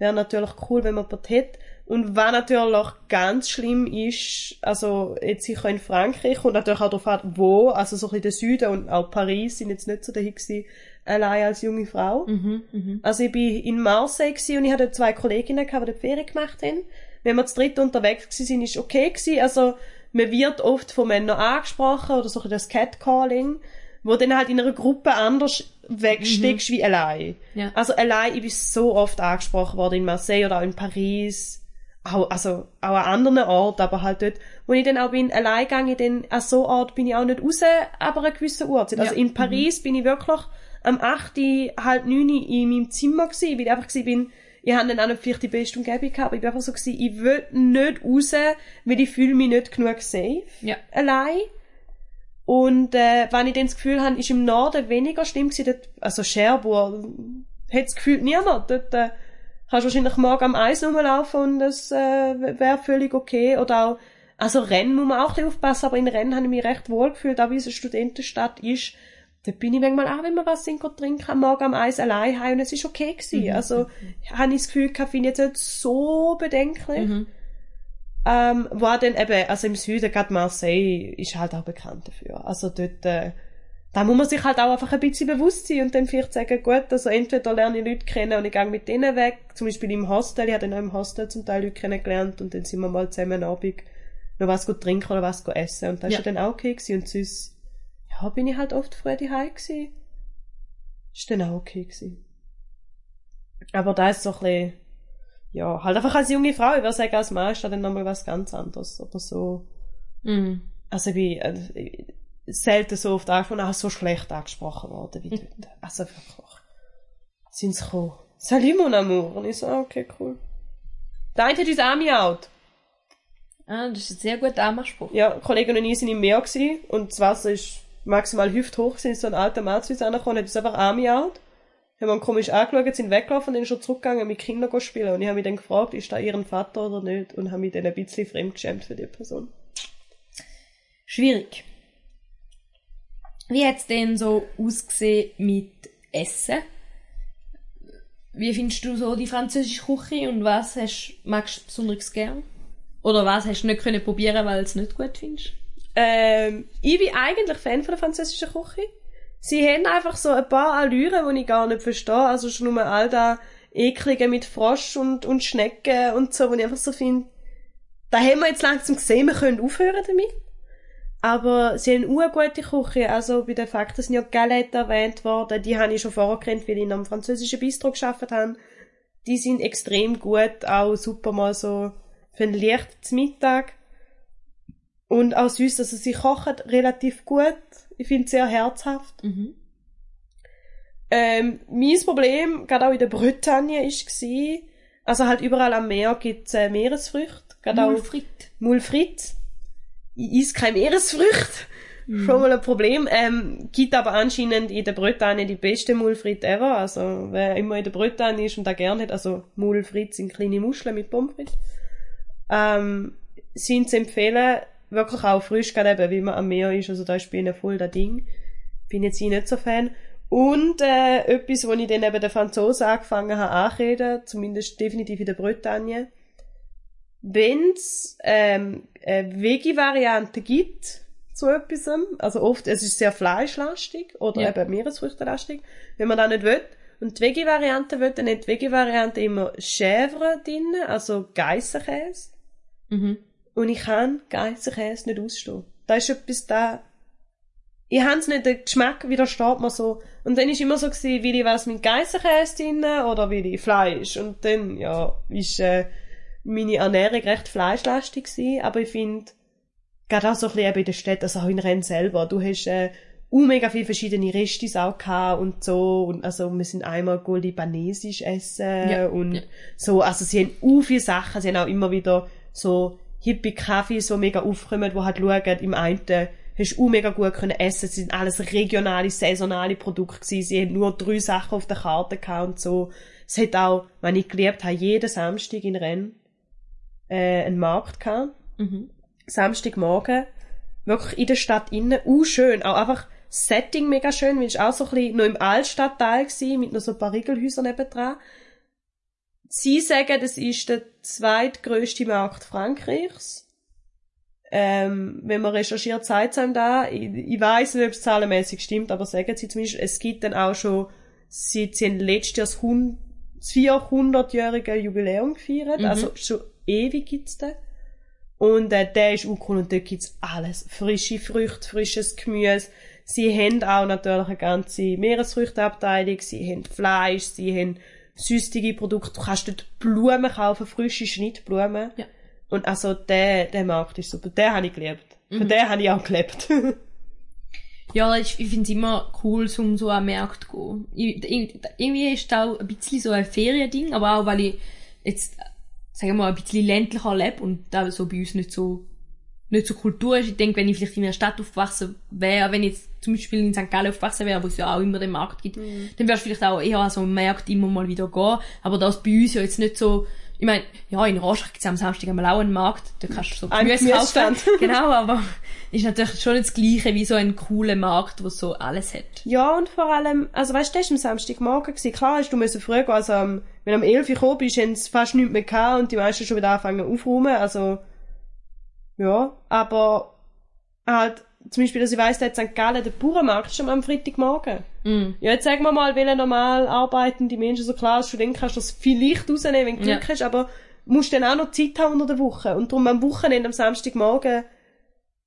wäre natürlich cool, wenn man das hätte. Und was natürlich ganz schlimm ist, also jetzt sicher in Frankreich und natürlich auch darauf an, wo, also so ein bisschen der Süden und auch Paris sind jetzt nicht so dahin gewesen, allein als junge Frau. Mhm. Mhm. Also ich bin in Marseille gewesen und ich hatte zwei Kolleginnen, gehabt, die dort Ferien gemacht haben. Wenn wir zu dritt unterwegs gewesen sind, ist okay gewesen. Also man wird oft von Männern angesprochen oder so ein bisschen das Catcalling, wo dann halt in einer Gruppe anders wegsteckst wie allein. Ja. Also allein, ich bin so oft angesprochen worden in Marseille oder auch in Paris. Auch, also auch an anderen Orten, aber halt dort, wo ich dann auch bin, allein gegangen, dann an so Ort bin ich auch nicht raus, aber eine gewisse Uhrzeit. Also Ja. in Paris bin ich wirklich am 8., halb 9 in meinem Zimmer gewesen, weil ich einfach gewesen bin, Ich habe dann auch nicht vielleicht die beste Umgebung gehabt, aber ich bin einfach so gewesen, ich will nicht raus, weil ich fühle mich nicht genug safe. Ja. Allein. Und, äh, wenn ich dann das Gefühl habe, ist im Norden weniger schlimm gewesen, dort, also Cherbourg, hat das Gefühl niemand, dort, äh, kannst wahrscheinlich morgen am Eis rumlaufen und das, äh, wäre völlig okay. Oder auch, also Rennen muss man auch ein bisschen aufpassen, aber in Rennen habe ich mich recht wohl gefühlt, auch wie es eine Studentenstadt ist. Da bin ich manchmal auch, wenn wir was sind, trinken, am Morgen am Eis allein heim und es ist okay gewesen. Mhm. Also, habe ich das Gefühl gehabt, finde ich jetzt nicht so bedenklich. Mhm. Ähm, war dann eben, also im Süden, gerade Marseille, ist halt auch bekannt dafür. Also dort, äh, da muss man sich halt auch einfach ein bisschen bewusst sein und dann vielleicht sagen, gut, also entweder lerne ich Leute kennen und ich gehe mit denen weg, zum Beispiel im Hostel, ich habe dann auch im Hostel zum Teil Leute kennengelernt und dann sind wir mal zusammen am Abend noch was gut trinken oder was gut essen und das Ja. ist ja dann auch okay gewesen und sonst, ja, bin ich halt oft früh daheim gewesen. Ist dann auch okay gewesen. Aber da ist so ein bisschen, ja, halt einfach als junge Frau, ich würde sagen, als Mann ist da dann nochmal was ganz anderes, aber so, Mhm. also wie, selten so oft angesprochen, auch so schlecht angesprochen worden wie dort. Also wirklich. Sind sie gekommen. Salut mon amour. Und ich so, ah, okay, cool. Der eine hat uns miaut. Ah, das ist ein sehr guter Anmachspruch. Ja, Kollegen und ich sind im Meer gewesen, und das Wasser ist maximal hüfthoch gewesen, so ein alter Mann zu uns angekommen, hat uns einfach miaut. Haben wir ihn komisch angeschaut, sind weggelaufen und dann ist er zurückgegangen mit Kindern spielen. Und ich habe mich dann gefragt, ist da ihren Vater oder nicht? Und habe mich dann ein bisschen fremdgeschämt für die Person. Schwierig. Wie hat's denn so ausgesehen mit Essen? Wie findest du so die französische Küche und was hast, magst du besonders gern? Oder was hast du nicht können probieren, weil du es nicht gut findest? Ähm, ich bin eigentlich Fan von der französischen Küche. Sie haben einfach so ein paar Allüren, die ich gar nicht verstehe. Also schon nur all da Eklige mit Frosch und, und Schnecken und so, wo ich einfach so finde, da haben wir jetzt langsam gesehen, wir können aufhören damit. Aber sie haben eine gute Küche. Also bei den Fakten sind ja Galette erwähnt worden. Die habe ich schon vorher kennt, weil ich in einem französischen Bistro gearbeitet habe. Die sind extrem gut, auch super mal so für ein leichtes Mittag. Und auch süß, also sie kochen relativ gut. Ich finde es sehr herzhaft. Mhm. Ähm, mein Problem, gerade auch in der Bretagne, ist gsi, also halt überall am Meer gibt's äh, Meeresfrüchte. Gerade auch Mulfrit. Esse keine Meeresfrüchte. Schon mal ein Problem. Ähm, gibt aber anscheinend in der Bretagne die beste Mulfrit ever. Also, wer immer in der Bretagne ist und da gerne hat, also Mulfrit sind kleine Muscheln mit Pommes frites. Ähm, sind zu empfehlen, wirklich auch frisch, gerade eben, wie man am Meer ist. Also da ist bei ihnen voll das Ding. Bin jetzt ich nicht so Fan. Und äh, etwas, wo ich dann eben den Franzosen angefangen habe anzureden, zumindest definitiv in der Bretagne, wenn es ähm, eine Veggie-Variante gibt zu etwas, also oft, es ist sehr fleischlastig oder Ja. eben Meeresfrüchtelastig, wenn man das nicht will, und die Veggie-Variante will, dann hat die Veggie-Variante immer Chèvre drin, also Geissenkäse. Mhm. Und ich kann Geissenkäse nicht ausstehen. Da ist etwas da. Ich hab's nicht, der Geschmack widersteht mir so. Und dann ist immer so gewesen, will ich was mit Geissenkäse drin oder will ich Fleisch? Und dann, ja, ist, äh, meine Ernährung recht fleischlastig gewesen. Aber ich finde, gerade auch so ein bisschen eben in der Stadt, also auch in Rennes selber, du hast, äh, uh, mega viele verschiedene Restis auch gehabt und so. Und also, wir sind einmal go libanesisch essen Ja, und ja. so. Also, sie haben uh viele Sachen. Sie haben auch immer wieder so hippie Kaffee, so mega aufkommen, wo halt schauen, im einen hast du uh mega gut können essen. Es sind alles regionale, saisonale Produkte gewesen. Sie haben nur drei Sachen auf der Karte gehabt und so. Es hat auch, wenn ich geliebt habe, jeden Samstag in Rennes, äh, einen Markt gehabt. Mhm. Samstagmorgen, wirklich in der Stadt innen, uh, schön, auch einfach das Setting mega schön, weil es auch so ein bisschen noch im Altstadtteil gsi mit noch so ein paar Riegelhäusern nebendran. Sie sagen, das ist der zweitgrößte Markt Frankreichs. Ähm, wenn man recherchiert, sagt es da. Ich, ich weiss nicht, ob es zahlenmäßig stimmt, aber sagen sie zumindest, es gibt dann auch schon, sie, sie haben letztes Jahr das 400-jährige Jubiläum gefeiert, Mhm. also schon ewig gibt's den. Und äh, der ist auch cool und dort gibt's alles. Frische Früchte, frisches Gemüse. Sie haben auch natürlich eine ganze Meeresfrüchteabteilung. Sie haben Fleisch, sie haben süßige Produkte. Du kannst dort Blumen kaufen, frische Schnittblumen. Ja. Und also der, der Markt ist super. Den habe ich geliebt. Mhm. den habe ich auch gelebt. Ja, ich, ich finde es immer cool, um so an Märkte zu gehen. Ich, irgendwie ist es auch ein bisschen so ein Feriending, aber auch weil ich jetzt, sagen wir mal, ein bisschen ländlicher lebe und da so bei uns nicht so nicht so Kultur ist. Ich denke, wenn ich vielleicht in einer Stadt aufgewachsen wäre, wenn ich jetzt zum Beispiel in St. Gallen aufgewachsen wäre, wo es ja auch immer den Markt gibt, Mhm. dann wäre es vielleicht auch eher so einem Markt immer mal wieder gehen. Aber das bei uns ja jetzt nicht so, ich meine, ja, in Rostock gibt es am Samstag einmal auch einen Markt, da kannst du so Ein Gemüse kaufen. Genau, aber ist natürlich schon nicht das Gleiche wie so ein cooler Markt, wo so alles hat. Ja, und vor allem, also weißt du, das war am Samstagmorgen. Gewesen. Klar hast du müssen früh gehen, also ähm, wenn du am 11 Uhr gekommen bist, haben sie fast nichts mehr gehabt und die meisten schon wieder angefangen aufräumen, also, ja, aber halt, zum Beispiel, dass ich weiss, da hat St. Gallen der Bauernmarkt schon am Freitagmorgen. Mm. Ja, jetzt sagen wir mal, welche normal arbeitende Menschen, so klar, als Student kannst du das vielleicht rausnehmen, wenn du Glück Ja. hast, aber musst dann auch noch Zeit haben unter der Woche. Und darum am Wochenende, am Samstagmorgen,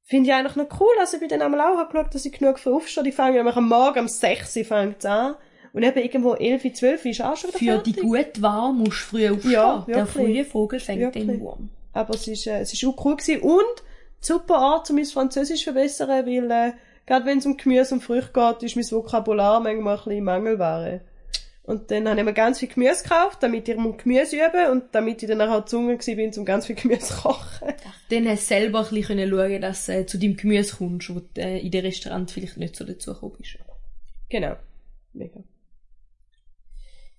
finde ich eigentlich noch cool. Also ich bin dann einmal auch geschaut, dass ich genug für aufstehe. Die fangen nämlich am Morgen um 6 Uhr fängt's an. Und eben irgendwo 11, 12 ist auch schon wieder Für die fertig. gute Wahl musst du früh aufstehen. Ja, Der frühe Vogel fängt Wirklich. den Wurm. Aber es ist, äh, es ist auch cool gewesen. Und super Art, um mein Französisch zu verbessern, weil, äh, gerade wenn es um Gemüse und Früchte geht, ist mein Vokabular manchmal ein bisschen Mangelware. Und dann habe ich mir ganz viel Gemüse gekauft, damit ich mal Gemüse übe und damit ich dann auch gezwungen gewesen bin, um ganz viel Gemüse zu kochen. Dann hast du selber ein bisschen schauen, dass du äh, zu deinem Gemüse kommst, wo du äh, in dem Restaurant vielleicht nicht so dazu gekommen bist. Genau. Mega.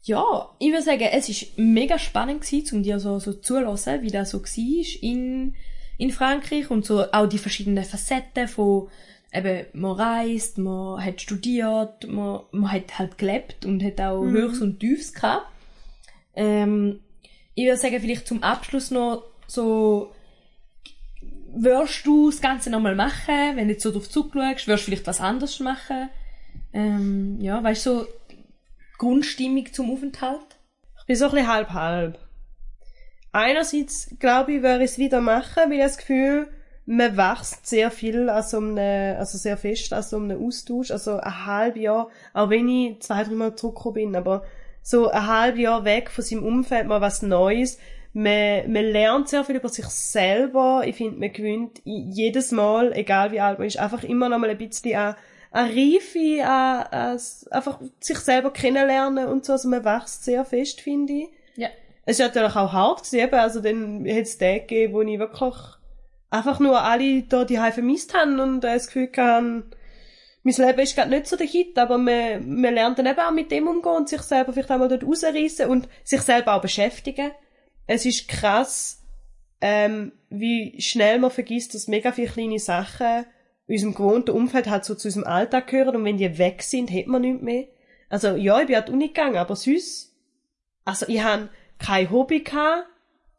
Ja, ich würde sagen, es ist mega spannend gewesen, um dir so, so zuzuhören, wie das so war in, in Frankreich und so auch die verschiedenen Facetten von eben, man reist, man hat studiert, man, man hat halt gelebt und hat auch Höchst und Tiefs gehabt. Ähm, ich würde sagen, vielleicht zum Abschluss noch so, würdest du das Ganze nochmal machen, wenn du jetzt so drauf zurückschaust, würdest du vielleicht was anderes machen? Ähm, ja, weißt du, so Grundstimmung zum Aufenthalt? Ich bin so ein bisschen halb-halb. Einerseits, glaube ich, würde ich es wieder machen, weil ich das Gefühl, man wächst sehr viel an so einem, also sehr fest an so einem Austausch, also ein halbes Jahr, auch wenn ich zwei, dreimal zurückgekommen bin, aber so ein halbes Jahr weg von seinem Umfeld, mal was Neues, man, man lernt sehr viel über sich selber, ich finde, man gewinnt jedes Mal, egal wie alt man ist, einfach immer noch mal ein bisschen an, an Reife, an, an, einfach sich selber kennenlernen und so, also man wächst sehr fest, finde ich. Ja. Es ist natürlich auch hart gewesen, eben. also dann hat es Tage gegeben, wo ich wirklich einfach nur alle da die vermisst haben und äh, das Gefühl hatte, mein Leben ist gerade nicht so der Hit, aber man, man lernt dann eben auch mit dem umgehen und sich selber vielleicht auch mal dort rausreißen und sich selber auch beschäftigen. Es ist krass, ähm, wie schnell man vergisst, dass mega viele kleine Sachen in unserem gewohnten Umfeld halt so zu unserem Alltag gehören und wenn die weg sind, hat man nichts mehr. Also ja, ich bin an die Uni gegangen, aber sonst, also ich habe kein Hobby gehabt,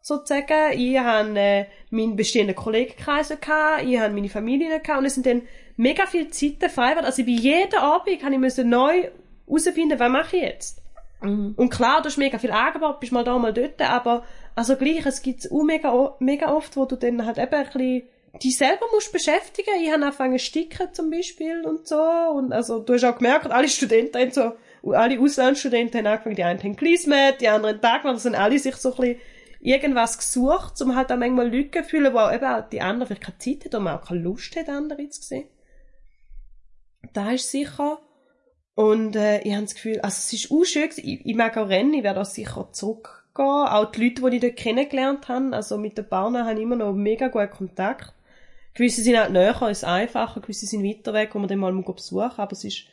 sozusagen. Ich habe äh, meinen bestehenden Kollegenkreis gehabt, ich habe meine Familie gehabt und es sind dann mega viele Zeiten frei geworden. Also bei jedem Abend habe ich müssen neu herausfinden, was mache ich jetzt. Mhm. Und klar, du hast mega viel Angebot, bist mal da, mal dort, aber also gleich, es gibt auch mega, mega oft, wo du dann halt eben ein bisschen dich selber musst beschäftigen. Ich habe angefangen zu sticken zum Beispiel und so. Und also du hast auch gemerkt, alle Studenten haben so, alle Auslandsstudenten haben angefangen, die einen haben Gleismet, die anderen Tag, das sind alle sich so ein bisschen irgendwas gesucht, um halt auch manchmal Lücken zu fühlen, wo auch eben auch die anderen vielleicht keine Zeit haben, oder auch keine Lust hat, andere zu sehen. Da ist sicher. Und äh, ich habe das Gefühl, also es ist auch schön, ich, ich mag auch Rennen, ich werde auch sicher zurückgehen. Auch die Leute, die ich dort kennengelernt habe, also mit den Partnern habe ich immer noch mega guten Kontakt. Gewisse sind halt näher, ist einfacher, gewisse sind weiter weg, wo man dann mal muss besuchen aber es ist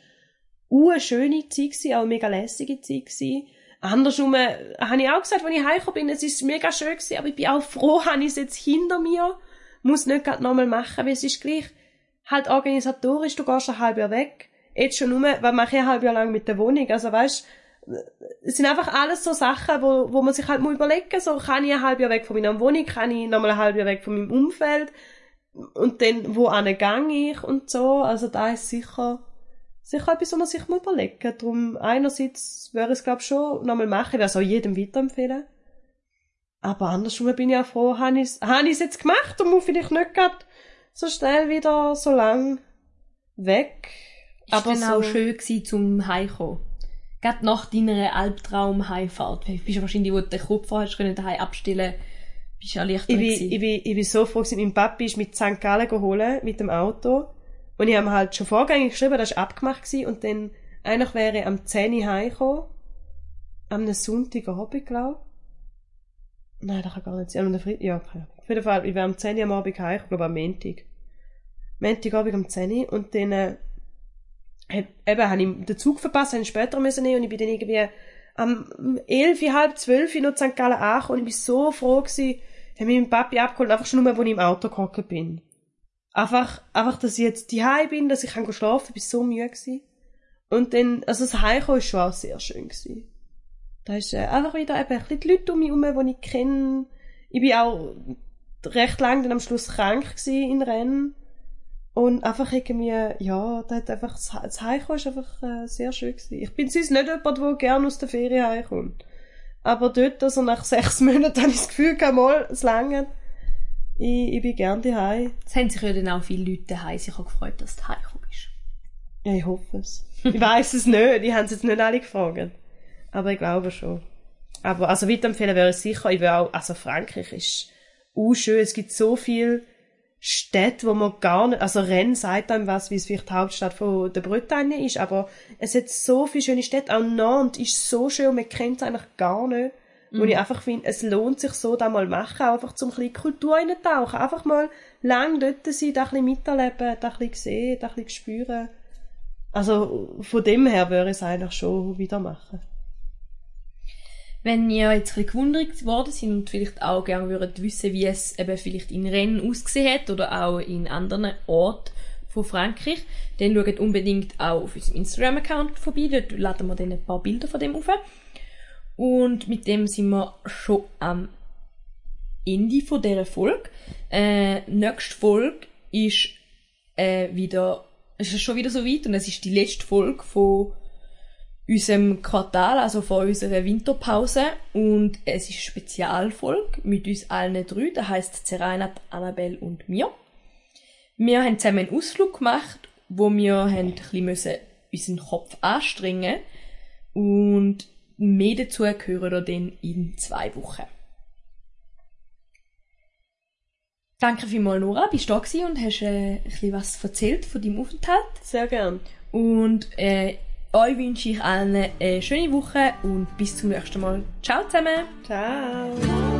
eine schöne Zeit gewesen, auch mega lässige Zeit gewesen. Andersrum äh, habe ich auch gesagt, als ich heimgekommen bin, es ist mega schön gewesen, aber ich bin auch froh, habe ich es jetzt hinter mir, muss nicht gerade nochmal machen, weil es ist gleich halt organisatorisch, du gehst ein halbes Jahr weg, jetzt schon nur, was mache ich ein halbes Jahr lang mit der Wohnung, also weißt, es sind einfach alles so Sachen, wo, wo man sich halt muss überlegen, so kann ich ein halbes Jahr weg von meiner Wohnung, kann ich nochmal ein halbes Jahr weg von meinem Umfeld? Und dann, wo gehe ich und so, also da ist sicher, sicher etwas, was man sich muss überlegen muss. Darum, einerseits wäre es, glaube ich, schon nochmal machen, ich würde es auch jedem weiterempfehlen. Aber andersrum bin ich auch froh, habe ich es ich jetzt gemacht und muss vielleicht nicht gerade so schnell wieder so lang weg. Ist Aber dann so, auch schön gewesen zum Heimkommen. Gerade nach deiner Albtraum-Heimfahrt. Bist du wahrscheinlich, wo du den Kopf hast, können daheim abstellen, bist du erleichtert ich bin, ich bin, ich bin so froh gewesen, mein Papi ist mit St. Gallen geholt, mit dem Auto. Und ich habe halt schon vorgängig geschrieben, das war abgemacht gewesen, und dann, eigentlich wäre ich am 10 Uhr heimgekommen. Am Sonntagabend, glaube ich. Nein, das kann gar nicht sein. Am Freitag, ja, keine. Auf jeden Fall, ich wäre am 10 Uhr am Abend heimgekommen, glaube am Montag. Montagabend um 10 Uhr, und dann, äh, hab, eben, habe ich den Zug verpasst, habe ich später müssen nehmen, und ich bin dann irgendwie am 11, halb 12 noch in St. Gallen angekommen, und ich bin so froh gewesen, habe mich mit Papi abgeholt, einfach schon nur, als ich im Auto gehockt bin. Einfach, einfach, dass ich jetzt daheim bin, dass ich schlafen kann, ich war so müde gewesen. Und dann, also das Heimkommen war schon auch sehr schön gewesen. Da ist äh, einfach wieder eben ein bisschen die Leute um mich herum, die ich kenne. Ich bin auch recht lang dann am Schluss krank gewesen in Rennen. Und einfach irgendwie, ja, da hat einfach, das Heimkommen ist einfach äh, sehr schön gewesen. Ich bin sonst nicht jemand, der gerne aus der Ferien heimkommt. Aber dort, also nach sechs Monaten, habe ich das Gefühl, kein mal, es lange. Ich, ich bin gerne daheim. Es haben sich ja dann auch viele Leute daheim sich auch gefreut, dass du heimgekommen bist. Ja, ich hoffe es. ich weiß es nicht. Ich habe es jetzt nicht alle gefragt. Aber ich glaube schon. Aber, also, weiterempfehlen wäre ich sicher. Ich will auch, also, Frankreich ist auch schön. Es gibt so viele Städte, wo man gar nicht, also Rennes sagt einem was, wie es vielleicht die Hauptstadt von der Bretagne ist, aber es hat so viele schöne Städte. Auch Nantes ist so schön und man kennt es eigentlich gar nicht. Mhm. Und ich einfach finde, es lohnt sich so, da mal machen, einfach zum ein bisschen Kultur eintauchen. Einfach mal lang dort sein, da ein bisschen miterleben, da ein bisschen sehen, da ein bisschen spüren. Also, von dem her würde ich es eigentlich schon wieder machen. Wenn ihr jetzt ein bisschen gewundert worden sind und vielleicht auch gerne würdet wissen, wie es eben vielleicht in Rennes ausgesehen hat oder auch in anderen Orten von Frankreich, dann schaut unbedingt auch auf unserem Instagram-Account vorbei. Dort laden wir dann ein paar Bilder von dem auf. Und mit dem sind wir schon am Ende von dieser Folge. Äh, nächste Folge ist äh, wieder, ist schon wieder so weit und es ist die letzte Folge von unserem Quartal, also von unserer Winterpause und es ist Spezialfolge mit uns allen drei, das heisst Serena, Annabelle und mir. Wir haben zusammen einen Ausflug gemacht, wo wir haben ein bisschen unseren Kopf anstrengen und Mehr dazu hören wir dann in zwei Wochen. Danke vielmals, Nora. Bist du da und hast äh, ein bisschen was erzählt von deinem Aufenthalt? Sehr gern. Und äh, euch wünsche ich allen eine schöne Woche und bis zum nächsten Mal. Ciao zusammen. Ciao.